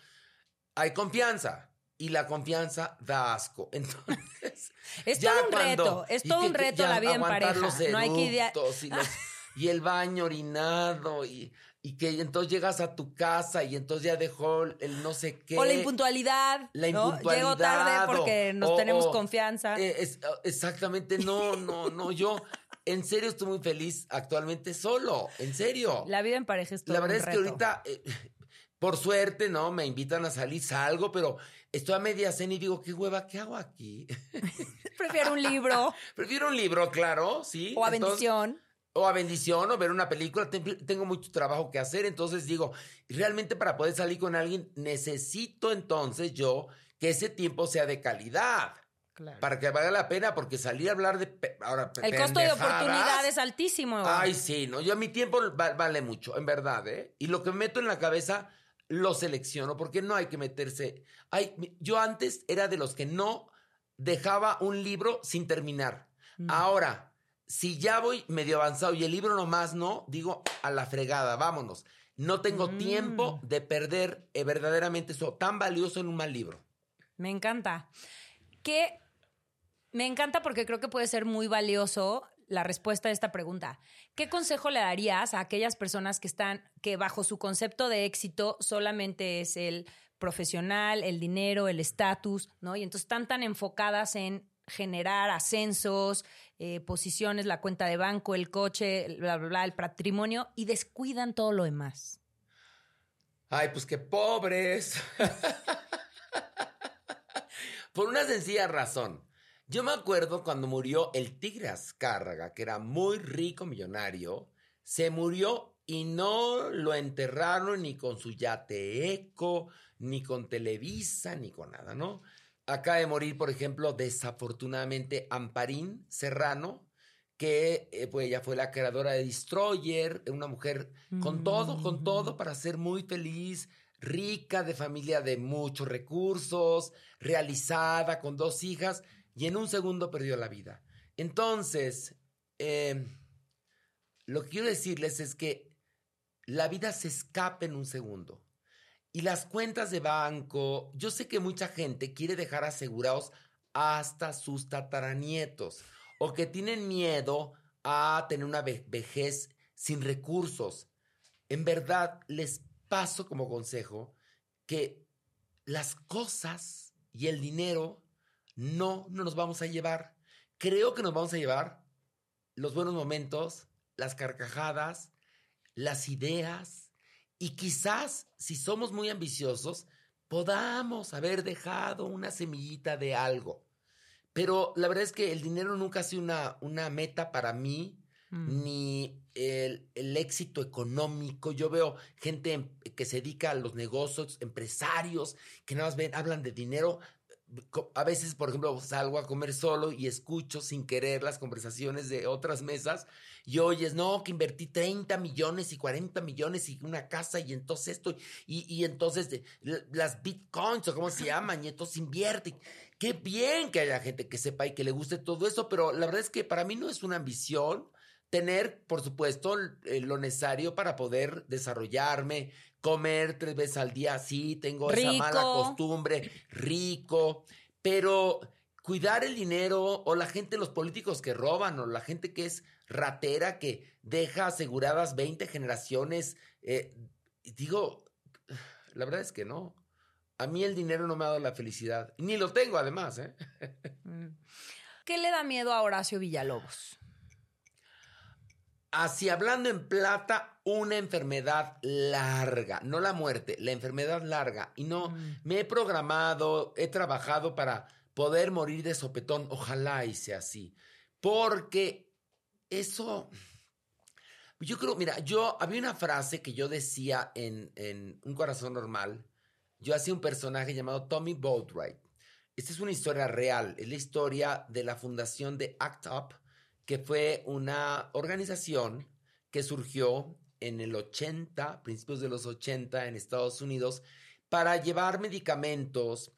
S1: hay confianza. y la confianza da asco. Entonces,
S2: es todo un reto, es todo un reto la vida en pareja. no hay que idear.
S1: y el baño orinado y, y que entonces llegas a tu casa y entonces ya dejó el no sé qué.
S2: O la impuntualidad. La impuntualidad. Llego tarde porque nos tenemos confianza.
S1: Eh, exactamente, no, no, no, yo en serio estoy muy feliz actualmente solo, en serio.
S2: La vida en pareja es todo
S1: La verdad es que ahorita, eh, por suerte, ¿no? Me invitan a salir, salgo, pero estoy a media cena y digo, qué hueva, ¿qué hago aquí?
S2: Prefiero un libro.
S1: Prefiero un libro, claro, sí.
S2: O a bendición
S1: o a bendición o ver una película, tengo mucho trabajo que hacer, entonces digo, realmente para poder salir con alguien necesito entonces yo que ese tiempo sea de calidad. Para que valga la pena, porque salir a hablar de... Ahora,
S2: El costo de oportunidad es altísimo.
S1: Ay, sí, no, yo mi tiempo vale mucho, en verdad, ¿eh? Y lo que meto en la cabeza lo selecciono, porque no hay que meterse... Ay, yo antes era de los que no dejaba un libro sin terminar. Mm. Ahora, si ya voy medio avanzado y el libro nomás no, digo a la fregada, vámonos. No tengo mm. tiempo de perder eh, verdaderamente eso tan valioso en un mal libro.
S2: Me encanta. Que me encanta porque creo que puede ser muy valioso la respuesta a esta pregunta. ¿Qué consejo le darías a aquellas personas que están, que bajo su concepto de éxito solamente es el profesional, el dinero, el estatus, ¿no? Y entonces están tan enfocadas en generar ascensos, eh, posiciones, la cuenta de banco, el coche, bla, bla, bla, el patrimonio y descuidan todo lo demás.
S1: Ay, pues qué pobres. Por una sencilla razón. Yo me acuerdo cuando murió el Tigre Azcárraga, que era muy rico millonario, se murió y no lo enterraron ni con su yate eco, ni con Televisa, ni con nada, ¿no? Acaba de morir, por ejemplo, desafortunadamente Amparín Serrano, que eh, pues ella fue la creadora de Destroyer, una mujer con todo, con todo para ser muy feliz, rica, de familia de muchos recursos, realizada, con dos hijas, y en un segundo perdió la vida. Entonces, em, lo que quiero decirles es que la vida se escapa en un segundo. Y las cuentas de banco, yo sé que mucha gente quiere dejar asegurados hasta sus tataranietos o que tienen miedo a tener una vejez sin recursos. En verdad, les paso como consejo que las cosas y el dinero no, no nos vamos a llevar. Creo que nos vamos a llevar los buenos momentos, las carcajadas, las ideas, y quizás, si somos muy ambiciosos, podamos haber dejado una semillita de algo. Pero la verdad es que el dinero nunca ha sido una, una meta para mí, mm. ni el, el, éxito económico. Yo veo gente que se dedica a los negocios, empresarios, que nada más ven, hablan de dinero a veces, por ejemplo, salgo a comer solo y escucho sin querer las conversaciones de otras mesas y oyes, no, que invertí 30 millones y 40 millones y una casa y entonces esto y, y entonces las bitcoins o cómo se llaman y entonces invierte. Qué bien que haya gente que sepa y que le guste todo eso, pero la verdad es que para mí no es una ambición tener, por supuesto, lo necesario para poder desarrollarme, comer tres veces al día, sí, tengo esa mala costumbre, rico, pero cuidar el dinero o la gente, los políticos que roban o la gente que es ratera, que deja aseguradas 20 generaciones, eh, digo, la verdad es que no. A mí el dinero no me ha dado la felicidad, ni lo tengo además. ¿eh?
S2: ¿Qué le da miedo a Horacio Villalobos?
S1: Así hablando en plata, una enfermedad larga, no la muerte, la enfermedad larga. Y no, mm. me he programado, he trabajado para poder morir de sopetón, ojalá y sea así. Porque eso, yo creo, mira, yo había una frase que yo decía en, en Un Corazón Normal, yo hacía un personaje llamado Tommy Boatwright. Esta es una historia real, es la historia de la fundación de ACT UP, que fue una organización que surgió en el 80, principios de los 80 en Estados Unidos, para llevar medicamentos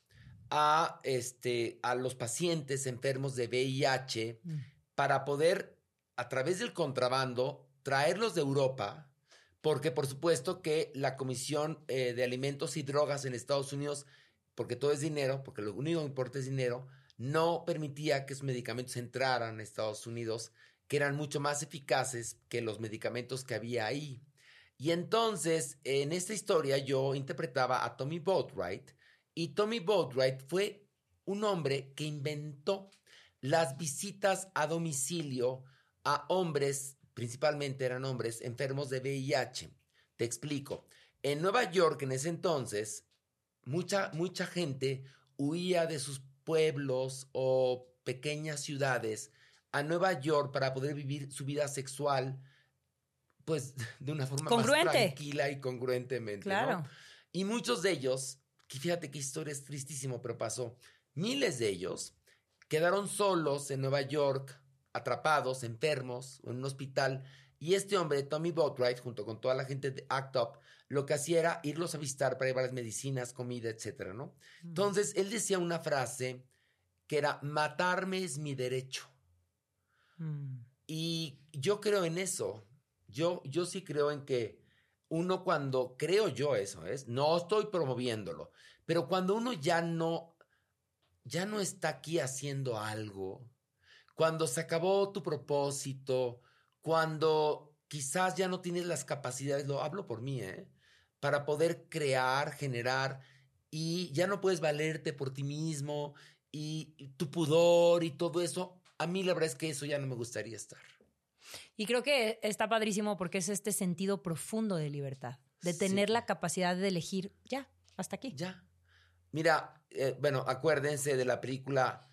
S1: a, este, a los pacientes enfermos de VIH mm. para poder, a través del contrabando, traerlos de Europa, porque por supuesto que la Comisión eh, de Alimentos y Drogas en Estados Unidos porque todo es dinero, porque lo único que importa es dinero, no permitía que esos medicamentos entraran a Estados Unidos, que eran mucho más eficaces que los medicamentos que había ahí. Y entonces, en esta historia yo interpretaba a Tommy Boatwright, y Tommy Boatwright fue un hombre que inventó las visitas a domicilio a hombres, principalmente eran hombres enfermos de VIH. Te explico. En Nueva York en ese entonces, mucha, mucha gente huía de sus pueblos o pequeñas ciudades a Nueva York para poder vivir su vida sexual, pues de una forma más tranquila y congruentemente. Claro. Y muchos de ellos, que fíjate qué historia es tristísimo, pero pasó. Miles de ellos quedaron solos en Nueva York, atrapados, enfermos, en un hospital. Y este hombre, Tommy Boatwright, junto con toda la gente de ACT UP, lo que hacía era irlos a visitar para llevarles medicinas, comida, etcétera, ¿no? Mm. Entonces, él decía una frase que era, matarme es mi derecho. Mm. Y yo creo en eso. Yo, yo sí creo en que uno cuando, creo yo eso, es, no estoy promoviéndolo, pero cuando uno ya no, ya no está aquí haciendo algo, cuando se acabó tu propósito, cuando quizás ya no tienes las capacidades, lo hablo por mí, ¿eh? para poder crear, generar, y ya no puedes valerte por ti mismo, y, tu pudor y todo eso, a mí la verdad es que eso ya no me gustaría estar.
S2: Y creo que está padrísimo porque es este sentido profundo de libertad, de tener la capacidad de elegir, ya, hasta aquí.
S1: Ya. Mira, eh, bueno, acuérdense de la película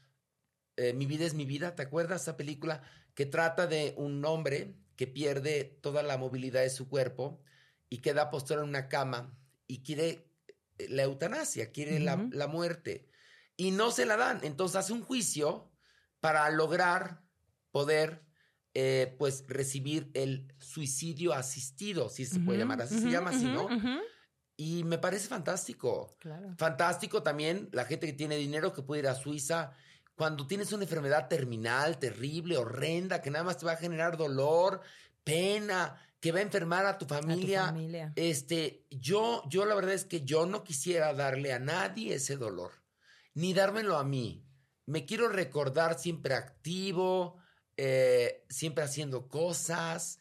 S1: eh, Mi vida es mi vida, ¿te acuerdas esa película? Que trata de un hombre que pierde toda la movilidad de su cuerpo y queda postrado en una cama y quiere eh, la eutanasia, quiere la, muerte y no se la dan. Entonces hace un juicio para lograr poder eh, pues recibir el suicidio asistido, si se puede llamar así, se llama así, ¿no? Y me parece fantástico. Fantástico también la gente que tiene dinero que puede ir a Suiza. Cuando tienes una enfermedad terminal, terrible, horrenda, que nada más te va a generar dolor, pena, que va a enfermar a tu familia. Este, yo, yo la verdad es que yo no quisiera darle a nadie ese dolor, ni dármelo a mí. Me quiero recordar siempre activo, eh, siempre haciendo cosas.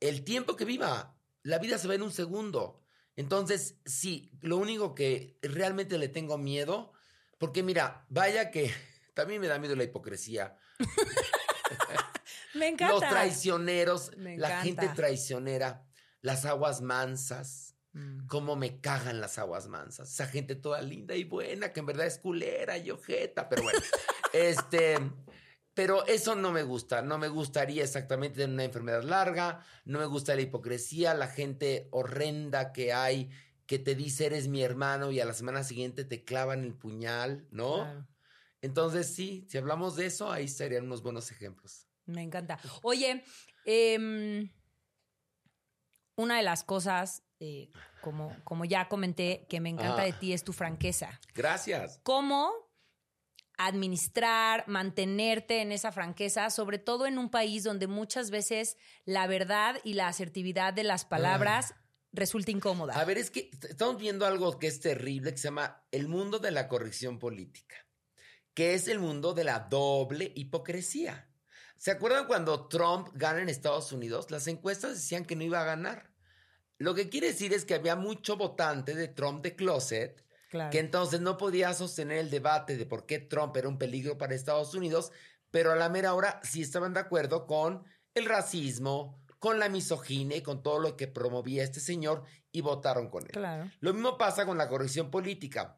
S1: El tiempo que viva, la vida se va en un segundo. Entonces, sí, lo único que realmente le tengo miedo, porque mira, vaya que también me da miedo la hipocresía.
S2: Me encanta.
S1: Los traicioneros, la gente traicionera, las aguas mansas. Mm. Cómo me cagan las aguas mansas. Esa gente toda linda y buena, que en verdad es culera y ojeta, pero bueno. este, pero eso no me gusta. No me gustaría exactamente tener una enfermedad larga. No me gusta la hipocresía, la gente horrenda que hay que te dice eres mi hermano y a la semana siguiente te clavan el puñal, ¿no? Entonces, sí, si hablamos de eso, ahí serían unos buenos ejemplos.
S2: Me encanta. Oye, em, una de las cosas, eh, como, como ya comenté, que me encanta de ti es tu franqueza.
S1: Gracias.
S2: ¿Cómo administrar, mantenerte en esa franqueza, sobre todo en un país donde muchas veces la verdad y la asertividad de las palabras resulta incómoda?
S1: A ver, es que estamos viendo algo que es terrible, que se llama el mundo de la corrección política, que es el mundo de la doble hipocresía. ¿Se acuerdan cuando Trump gana en Estados Unidos? Las encuestas decían que no iba a ganar. Lo que quiere decir es que había mucho votante de Trump de closet, que entonces no podía sostener el debate de por qué Trump era un peligro para Estados Unidos, pero a la mera hora sí estaban de acuerdo con el racismo, con la misoginia y con todo lo que promovía este señor y votaron con él. Lo mismo pasa con la corrección política.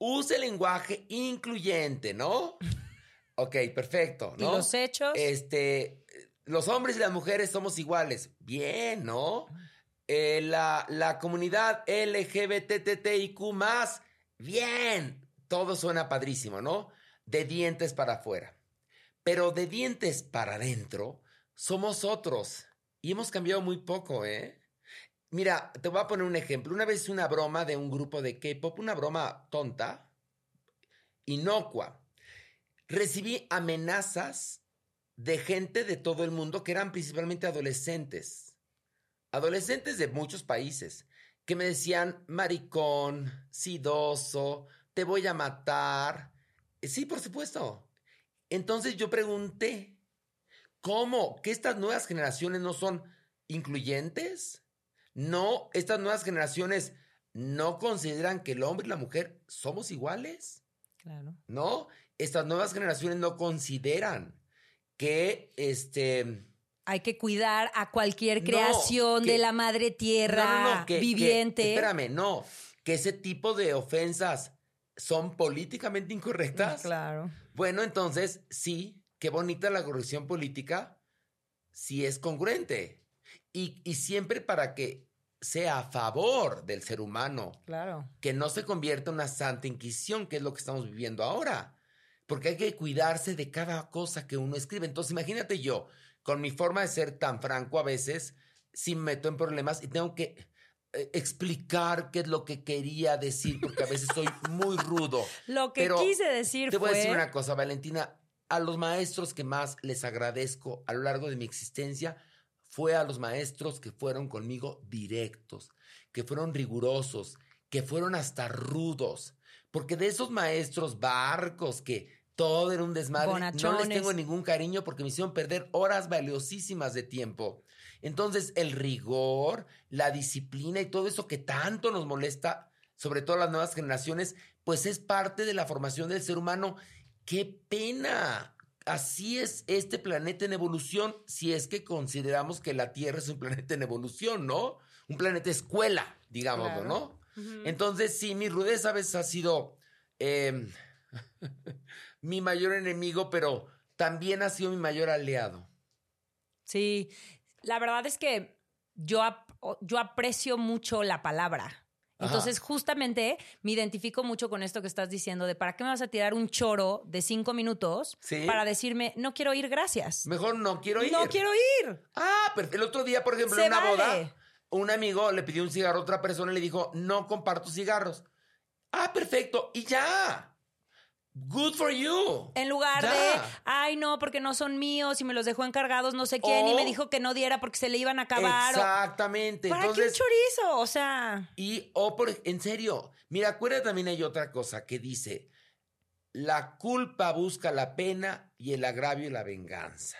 S1: Use lenguaje incluyente, ¿no? Ok, perfecto, ¿no?
S2: ¿Y los hechos?
S1: Este, los hombres y las mujeres somos iguales. Bien, ¿no? Eh, la, la comunidad LGBTTIQ más, bien. Todo suena padrísimo, ¿no? De dientes para afuera. Pero de dientes para adentro, somos otros. Y hemos cambiado muy poco, ¿eh? Mira, te voy a poner un ejemplo. Una vez una broma de un grupo de K-pop, una broma tonta, inocua recibí amenazas de gente de todo el mundo que eran principalmente adolescentes. Adolescentes de muchos países. que me decían maricón, sidoso, te voy a matar. Sí, por supuesto. Entonces yo pregunté, ¿cómo? ¿Que estas nuevas generaciones no son incluyentes? No, estas nuevas generaciones no consideran que el hombre y la mujer somos iguales.
S2: Claro.
S1: ¿No? Estas nuevas generaciones no consideran que este
S2: hay que cuidar a cualquier creación de la madre tierra viviente.
S1: espérame, no, que ese tipo de ofensas son políticamente incorrectas.
S2: Claro.
S1: Bueno, entonces sí, qué bonita la corrección política, si es congruente. Y, y siempre para que sea a favor del ser humano.
S2: Claro.
S1: Que no se convierta en una santa inquisición, que es lo que estamos viviendo ahora. Porque hay que cuidarse de cada cosa que uno escribe. Entonces, imagínate yo, con mi forma de ser tan franco a veces, si me meto en problemas y tengo que eh, explicar qué es lo que quería decir, porque a veces soy muy rudo.
S2: lo que quise decir
S1: te voy a decir una cosa, Valentina. A los maestros que más les agradezco a lo largo de mi existencia fue a los maestros que fueron conmigo directos, que fueron rigurosos, que fueron hasta rudos. Porque de esos maestros barcos que todo era un desmadre. No les tengo ningún cariño porque me hicieron perder horas valiosísimas de tiempo. Entonces, el rigor, la disciplina y todo eso que tanto nos molesta, sobre todo las nuevas generaciones, pues es parte de la formación del ser humano. ¡Qué pena! Así es este planeta en evolución, si es que consideramos que la Tierra es un planeta en evolución, ¿no? Un planeta escuela, digámoslo, ¿no? Entonces, sí, mi rudeza a veces ha sido em, mi mayor enemigo, pero también ha sido mi mayor aliado.
S2: Sí, la verdad es que yo, yo aprecio mucho la palabra. Entonces, justamente me identifico mucho con esto que estás diciendo de para qué me vas a tirar un choro de cinco minutos para decirme, no quiero ir, gracias.
S1: Mejor no quiero ir.
S2: No quiero ir.
S1: Ah, pero el otro día, por ejemplo, en una boda, un amigo le pidió un cigarro a otra persona y le dijo, no comparto cigarros. Ah, perfecto. Y ya. Good for you.
S2: En lugar de, ay, no, porque no son míos y me los dejó encargados no sé quién y me dijo que no diera porque se le iban a acabar.
S1: Exactamente.
S2: ¿Para qué chorizo? O sea.
S1: Y, o por, en serio, mira, acuérdate también hay otra cosa que dice: la culpa busca la pena y el agravio y la venganza.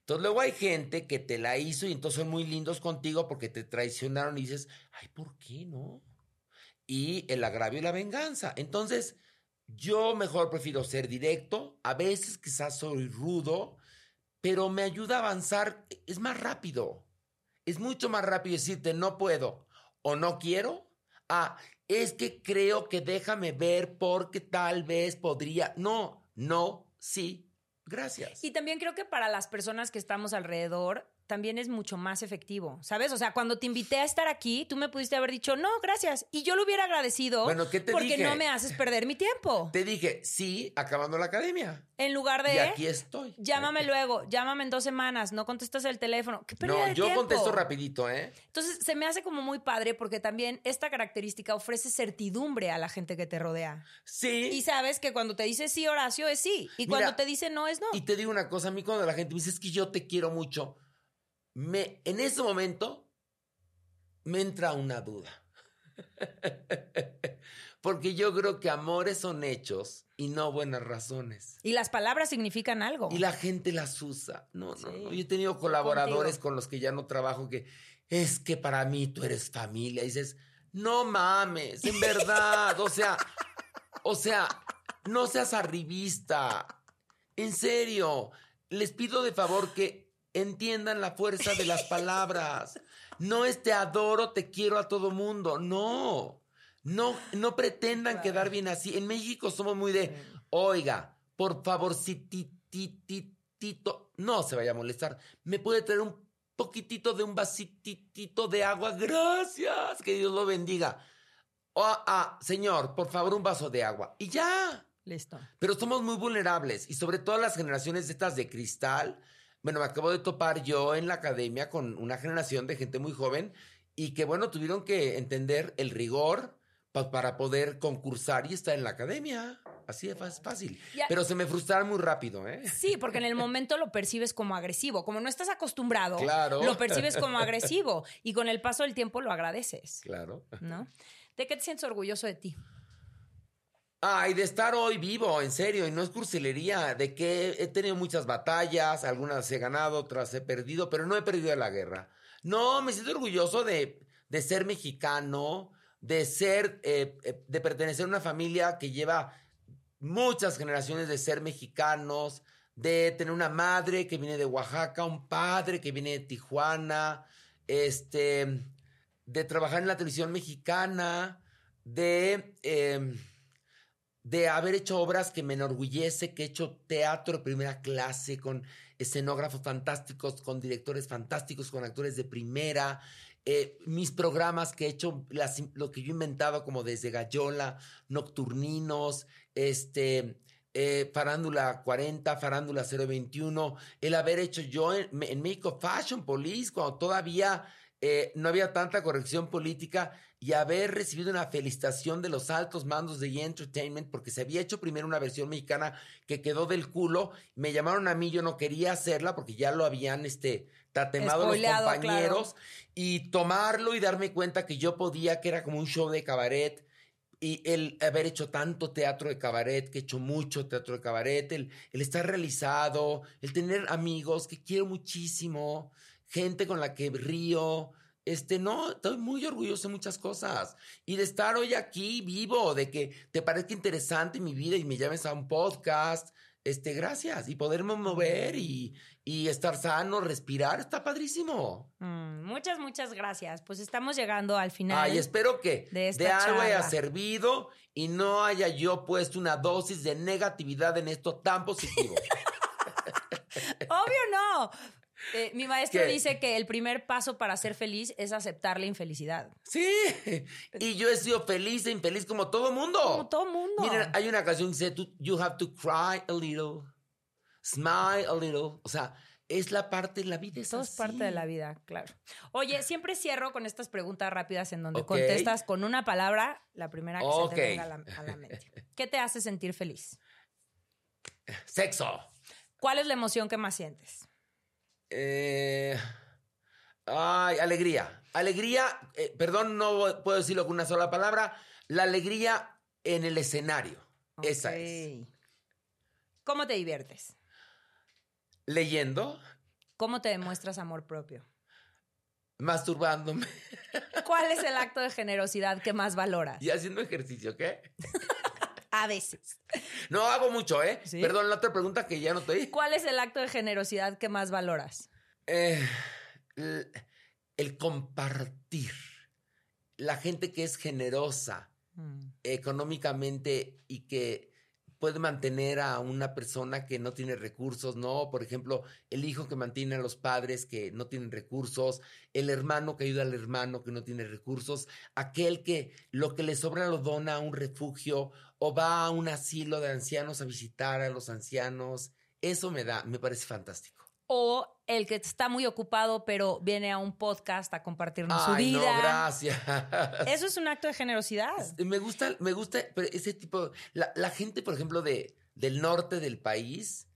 S1: Entonces luego hay gente que te la hizo y entonces son muy lindos contigo porque te traicionaron y dices, ay, ¿por qué no? Y el agravio y la venganza. Entonces yo mejor prefiero ser directo, a veces quizás soy rudo, pero me ayuda a avanzar, es más rápido. Es mucho más rápido decirte no puedo o no quiero. Ah, es que creo que déjame ver porque tal vez podría. No, no, sí, gracias.
S2: Y también creo que para las personas que estamos alrededor, también es mucho más efectivo, ¿sabes? O sea, cuando te invité a estar aquí, tú me pudiste haber dicho, no, gracias. Y yo lo hubiera agradecido
S1: bueno, ¿qué te
S2: porque no me haces perder mi tiempo.
S1: Te dije, sí, acabando la academia.
S2: En lugar de...
S1: Y aquí estoy.
S2: Llámame luego, llámame en dos semanas, no contestas el teléfono. ¿Qué
S1: no, yo contesto rapidito, ¿eh?
S2: Entonces, se me hace como muy padre porque también esta característica ofrece certidumbre a la gente que te rodea.
S1: Sí.
S2: Y sabes que cuando te dice sí, Horacio, es sí. Y cuando te dice no, es no.
S1: Y te digo una cosa, a mí cuando la gente me dice, es que yo te quiero mucho me, en ese momento me entra una duda. Porque yo creo que amores son hechos y no buenas razones.
S2: Y las palabras significan algo.
S1: Y la gente las usa. No, no, no. Yo he tenido colaboradores con los que ya no trabajo que es que para mí tú eres familia. Y dices, no mames, en verdad. o sea, o sea, no seas arribista. En serio, les pido de favor que entiendan la fuerza de las palabras. No es te adoro, te quiero a todo mundo. No. No, no pretendan quedar bien así. En México somos muy de, oiga, por favor, si titito, no se vaya a molestar. ¿Me puede traer un poquitito de un vasitito de agua? Gracias. Que Dios lo bendiga. ah, ah, señor, por favor, un vaso de agua. Y ya.
S2: Listo.
S1: Pero somos muy vulnerables y sobre todo las generaciones estas de cristal bueno, me acabo de topar yo en la academia con una generación de gente muy joven y que, bueno, tuvieron que entender el rigor pa- para poder concursar y estar en la academia. Así de fácil. fácil.
S2: Ya-
S1: Pero se me frustraron muy rápido, ¿eh?
S2: Sí, porque en el momento lo percibes como agresivo. Como no estás acostumbrado,
S1: Claro.
S2: lo percibes como agresivo. Y con el paso del tiempo lo agradeces,
S1: Claro.
S2: ¿no? ¿De qué te sientes orgulloso de ti?
S1: Ay, de estar hoy vivo, en serio, y no es cursilería, de que he tenido muchas batallas, algunas he ganado, otras he perdido, pero no he perdido la guerra. No, me siento orgulloso de, de ser mexicano, de ser, eh, eh, de pertenecer a una familia que lleva muchas generaciones de ser mexicanos, de tener una madre que viene de Oaxaca, un padre que viene de Tijuana, este, de trabajar en la televisión mexicana, de, eh, de haber hecho obras que me enorgullece, que he hecho teatro de primera clase con escenógrafos fantásticos, con directores fantásticos, con actores de primera, eh, mis programas que he hecho, las- lo que yo he inventado como desde Gallola, Nocturninos, este, eh, Farándula 40, Farándula 021, el haber hecho yo en, en México Fashion Police, cuando todavía eh, no había tanta corrección política y haber recibido una felicitación de los altos mandos de E! Entertainment porque se había hecho primero una versión mexicana que quedó del culo. Me llamaron a mí, yo no quería hacerla porque ya lo habían este, tatemado los compañeros y tomarlo y darme cuenta que yo podía, que era como un show de cabaret. Y el haber hecho tanto teatro de cabaret, que he hecho mucho teatro de cabaret, el, el estar realizado, el tener amigos que quiero muchísimo, gente con la que río. Este, no, estoy muy orgulloso de muchas cosas. Y de estar hoy aquí vivo, de que te parezca interesante mi vida y me llames a un podcast. Este, gracias. Y poderme mover y, y estar sano, respirar, está padrísimo.
S2: Mm, muchas, muchas gracias. Pues estamos llegando al final.
S1: Ay, espero que
S2: de
S1: de, algo haya servido y no haya yo puesto una dosis de negatividad en esto tan positivo.
S2: Obvio no. Eh, mi maestro
S1: ¿Qué?
S2: dice que el primer paso para ser feliz es aceptar la infelicidad.
S1: sí, y yo he sido feliz e infeliz como todo mundo.
S2: Como todo mundo.
S1: Miren, hay una canción que dice, "Tú- you have to cry a little, smile a little. O sea, es la parte de la vida. Es
S2: Todo es parte de la vida, claro. Oye, siempre cierro con estas preguntas rápidas en donde contestas con una palabra, la primera que se te venga a la, a la mente. ¿Qué te hace sentir feliz?
S1: Sexo.
S2: ¿Cuál es la emoción que más sientes?
S1: Eh, ay, alegría. Alegría, eh, perdón, no puedo decirlo con una sola palabra. La alegría en el escenario. Esa es.
S2: ¿Cómo te diviertes?
S1: Leyendo,
S2: ¿Cómo te demuestras amor propio?
S1: masturbándome
S2: ¿Cuál es el acto de generosidad que más valoras?
S1: y haciendo ejercicio, ¿qué?
S2: A veces.
S1: No hago mucho, ¿eh?
S2: ¿Sí?
S1: Perdón, la otra pregunta que ya no estoy.
S2: ¿Cuál es el acto de generosidad que más valoras?
S1: Eh, el, el compartir. La gente que es generosa
S2: Mm.
S1: económicamente y que puede mantener a una persona que no tiene recursos, ¿no? Por ejemplo, el hijo que mantiene a los padres que no tienen recursos, el hermano que ayuda al hermano que no tiene recursos, aquel que lo que le sobra lo dona a un refugio o va a un asilo de ancianos a visitar a los ancianos. Eso me da, me parece fantástico.
S2: O el que está muy ocupado, pero viene a un podcast a compartirnos su
S1: Ay, no,
S2: vida.
S1: gracias.
S2: Eso es un acto de generosidad.
S1: Me gusta, me gusta pero ese tipo, la, la gente, por ejemplo, de, del norte del país,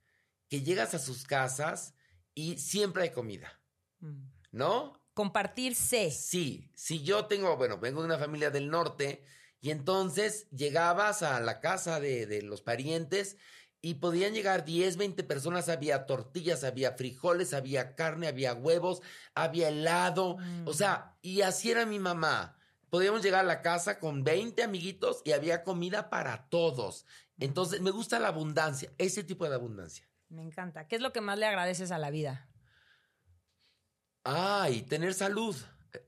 S1: que llegas a sus casas y siempre hay comida,
S2: Mm.
S1: ¿no?
S2: Compartirse.
S1: Sí, si yo tengo, bueno, vengo de una familia del norte y entonces llegabas a la casa de, de los parientes y podían llegar 10, 20 personas, había tortillas, había frijoles, había carne, había huevos, había helado,
S2: Mm.
S1: o sea, y así era mi mamá. Podíamos llegar a la casa con 20 amiguitos y había comida para todos. Entonces, me gusta la abundancia, ese tipo de abundancia.
S2: Me encanta. ¿Qué es lo que más le agradeces a la vida?
S1: Ay, tener salud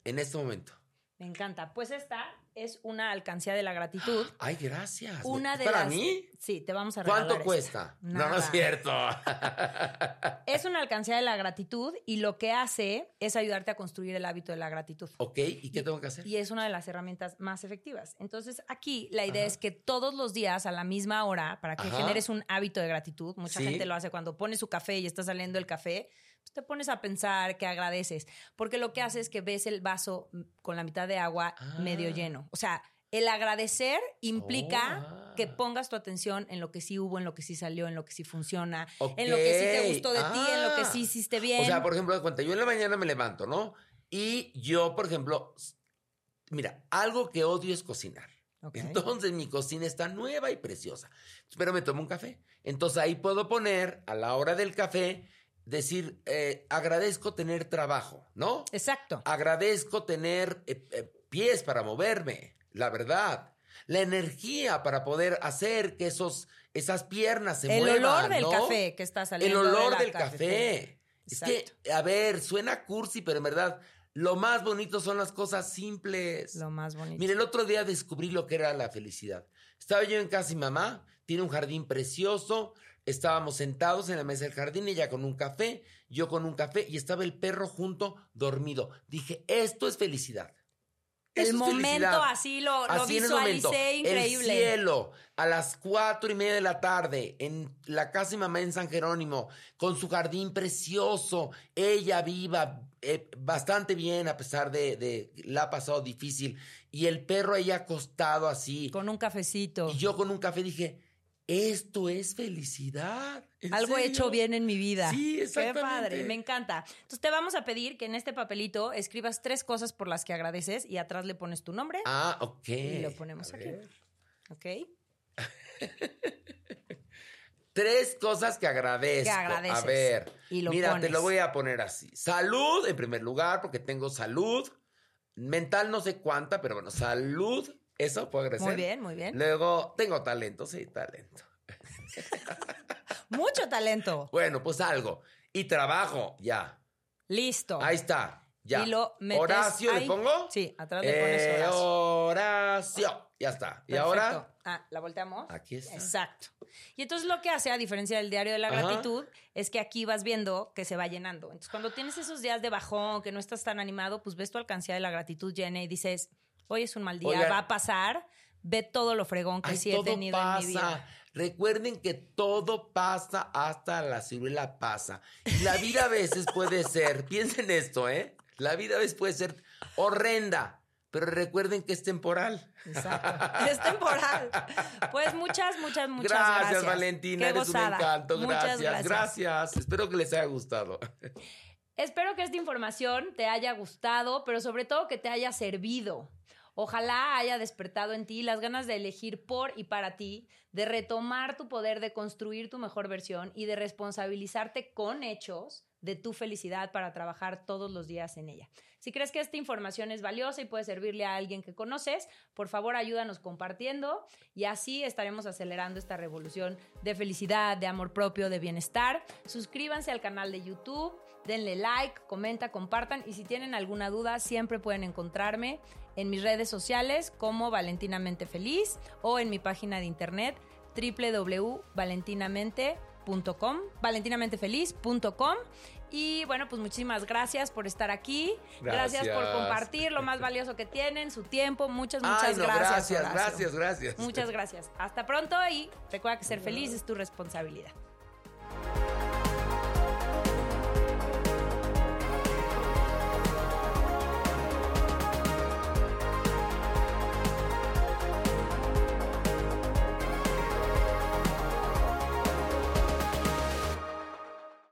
S1: en este momento.
S2: Me encanta. Pues esta es una alcancía de la gratitud.
S1: Ay, gracias.
S2: Una de
S1: ¿Para
S2: las-
S1: mí?
S2: Sí, te vamos a regalar
S1: ¿Cuánto
S2: esta.
S1: cuesta? No, no
S2: Nada.
S1: es cierto.
S2: Es una alcancía de la gratitud y lo que hace es ayudarte a construir el hábito de la gratitud.
S1: ok, ¿y qué tengo que hacer?
S2: Y es una de las herramientas más efectivas. Entonces, aquí la idea
S1: Ajá.
S2: es que todos los días a la misma hora, para que
S1: Ajá.
S2: generes un hábito de gratitud, mucha
S1: Sí.
S2: gente lo hace cuando pone su café y está saliendo el café, pues te pones a pensar que agradeces, porque lo que hace es que ves el vaso mm, con la mitad de agua
S1: Ah.
S2: medio lleno. O sea, El agradecer implica
S1: Oh, ah.
S2: que pongas tu atención en lo que sí hubo, en lo que sí salió, en lo que sí funciona, en lo que sí te gustó de ti, en lo que
S1: Ah.
S2: sí hiciste bien.
S1: O sea, por ejemplo, cuenta, yo en la mañana me levanto, ¿no? Y yo, por ejemplo, mira, algo que odio es cocinar. Entonces mi cocina está nueva y preciosa. Pero me tomo un café. Entonces ahí puedo poner a la hora del café, decir, eh, agradezco tener trabajo, ¿no?
S2: Exacto.
S1: Agradezco tener eh, eh, pies para moverme, la verdad. La energía para poder hacer que esos, esas piernas se
S2: el
S1: muevan.
S2: olor del
S1: ¿no?
S2: café que está
S1: El
S2: saliendo. de
S1: olor
S2: la
S1: del café. Es que, a ver, suena cursi, pero en verdad, lo más bonito son las cosas simples.
S2: Lo más bonito.
S1: Mire, el otro día descubrí lo que era la felicidad. Estaba yo en casa y mamá, tiene un jardín precioso, estábamos sentados en la mesa del jardín, ella con un café, yo con un café, y estaba el perro junto, dormido. Dije, esto es felicidad.
S2: el
S1: Eso
S2: momento
S1: felicidad.
S2: así lo, lo
S1: Así el
S2: visualicé increíble.
S1: El cielo, a las cuatro y media de la tarde, en la casa de mamá en San Jerónimo, con su jardín precioso, ella viva, eh, bastante bien, a pesar de, de la ha pasado difícil, y el perro ahí acostado así,
S2: Con un cafecito.
S1: y yo con un café dije, esto es felicidad. ¿En
S2: Algo
S1: serio?
S2: hecho bien en mi vida.
S1: Sí,
S2: Qué
S1: exactamente.
S2: padre, me encanta. Entonces te vamos a pedir que en este papelito escribas tres cosas por las que agradeces y atrás le pones tu nombre.
S1: Ah, ok.
S2: Y lo ponemos
S1: A
S2: aquí.
S1: ver.
S2: ¿Ok?
S1: Tres cosas que agradezco.
S2: Que agradeces.
S1: A ver.
S2: Y lo
S1: mira, te lo voy a poner así. Salud, en primer lugar, porque tengo salud. Mental no sé cuánta, pero bueno, salud. Eso puedo agradecer.
S2: Muy bien, muy bien.
S1: Luego, tengo talento, sí, talento.
S2: Mucho talento.
S1: Bueno, pues algo. Y trabajo, ya.
S2: Listo.
S1: Ahí está. Ya.
S2: Y lo metes
S1: Horacio, ¿le pongo?
S2: Sí, atrás le pones
S1: Eh,
S2: Horacio.
S1: Horacio. Ya está. Y ahora,
S2: Ah, ¿la volteamos?
S1: aquí está.
S2: Exacto. Y entonces lo que hace, a diferencia del diario de la
S1: Ajá.
S2: gratitud, es que aquí vas viendo que se va llenando. Entonces, cuando tienes esos días de bajón, que no estás tan animado, pues ves tu alcancía de la gratitud llena y dices, hoy es un mal día,
S1: Oigan.
S2: va a pasar, ve todo lo fregón que
S1: Ay,
S2: sí he tenido en mi vida.
S1: Recuerden que todo pasa hasta la ciruela pasa. Y la vida a veces puede ser, piensen esto, ¿eh? La vida a veces puede ser horrenda, pero recuerden que es temporal.
S2: Exacto. Es temporal. Pues muchas, muchas, muchas gracias.
S1: gracias, Valentina,
S2: Qué
S1: eres
S2: gozada.
S1: un encanto. Gracias, gracias. Espero que les haya gustado.
S2: Espero que esta información te haya gustado, pero sobre todo que te haya servido. Ojalá haya despertado en ti las ganas de elegir por y para ti, de retomar tu poder, de construir tu mejor versión y de responsabilizarte con hechos de tu felicidad para trabajar todos los días en ella. Si crees que esta información es valiosa y puede servirle a alguien que conoces, por favor ayúdanos compartiendo y así estaremos acelerando esta revolución de felicidad, de amor propio, de bienestar. Suscríbanse al canal de YouTube, denle like, comenta, compartan y si tienen alguna duda siempre pueden encontrarme en mis redes sociales como Valentinamente Feliz o en mi página de internet www.valentinamente.com, valentinamentefeliz.com y bueno, pues muchísimas gracias por estar aquí. Gracias, por
S1: Gracias.
S2: compartir lo más valioso que tienen, su tiempo. Muchas, muchas
S1: Ay, no,
S2: gracias.
S1: gracias,
S2: Horacio.
S1: gracias, gracias.
S2: Muchas gracias. Hasta pronto y recuerda que ser feliz es tu responsabilidad.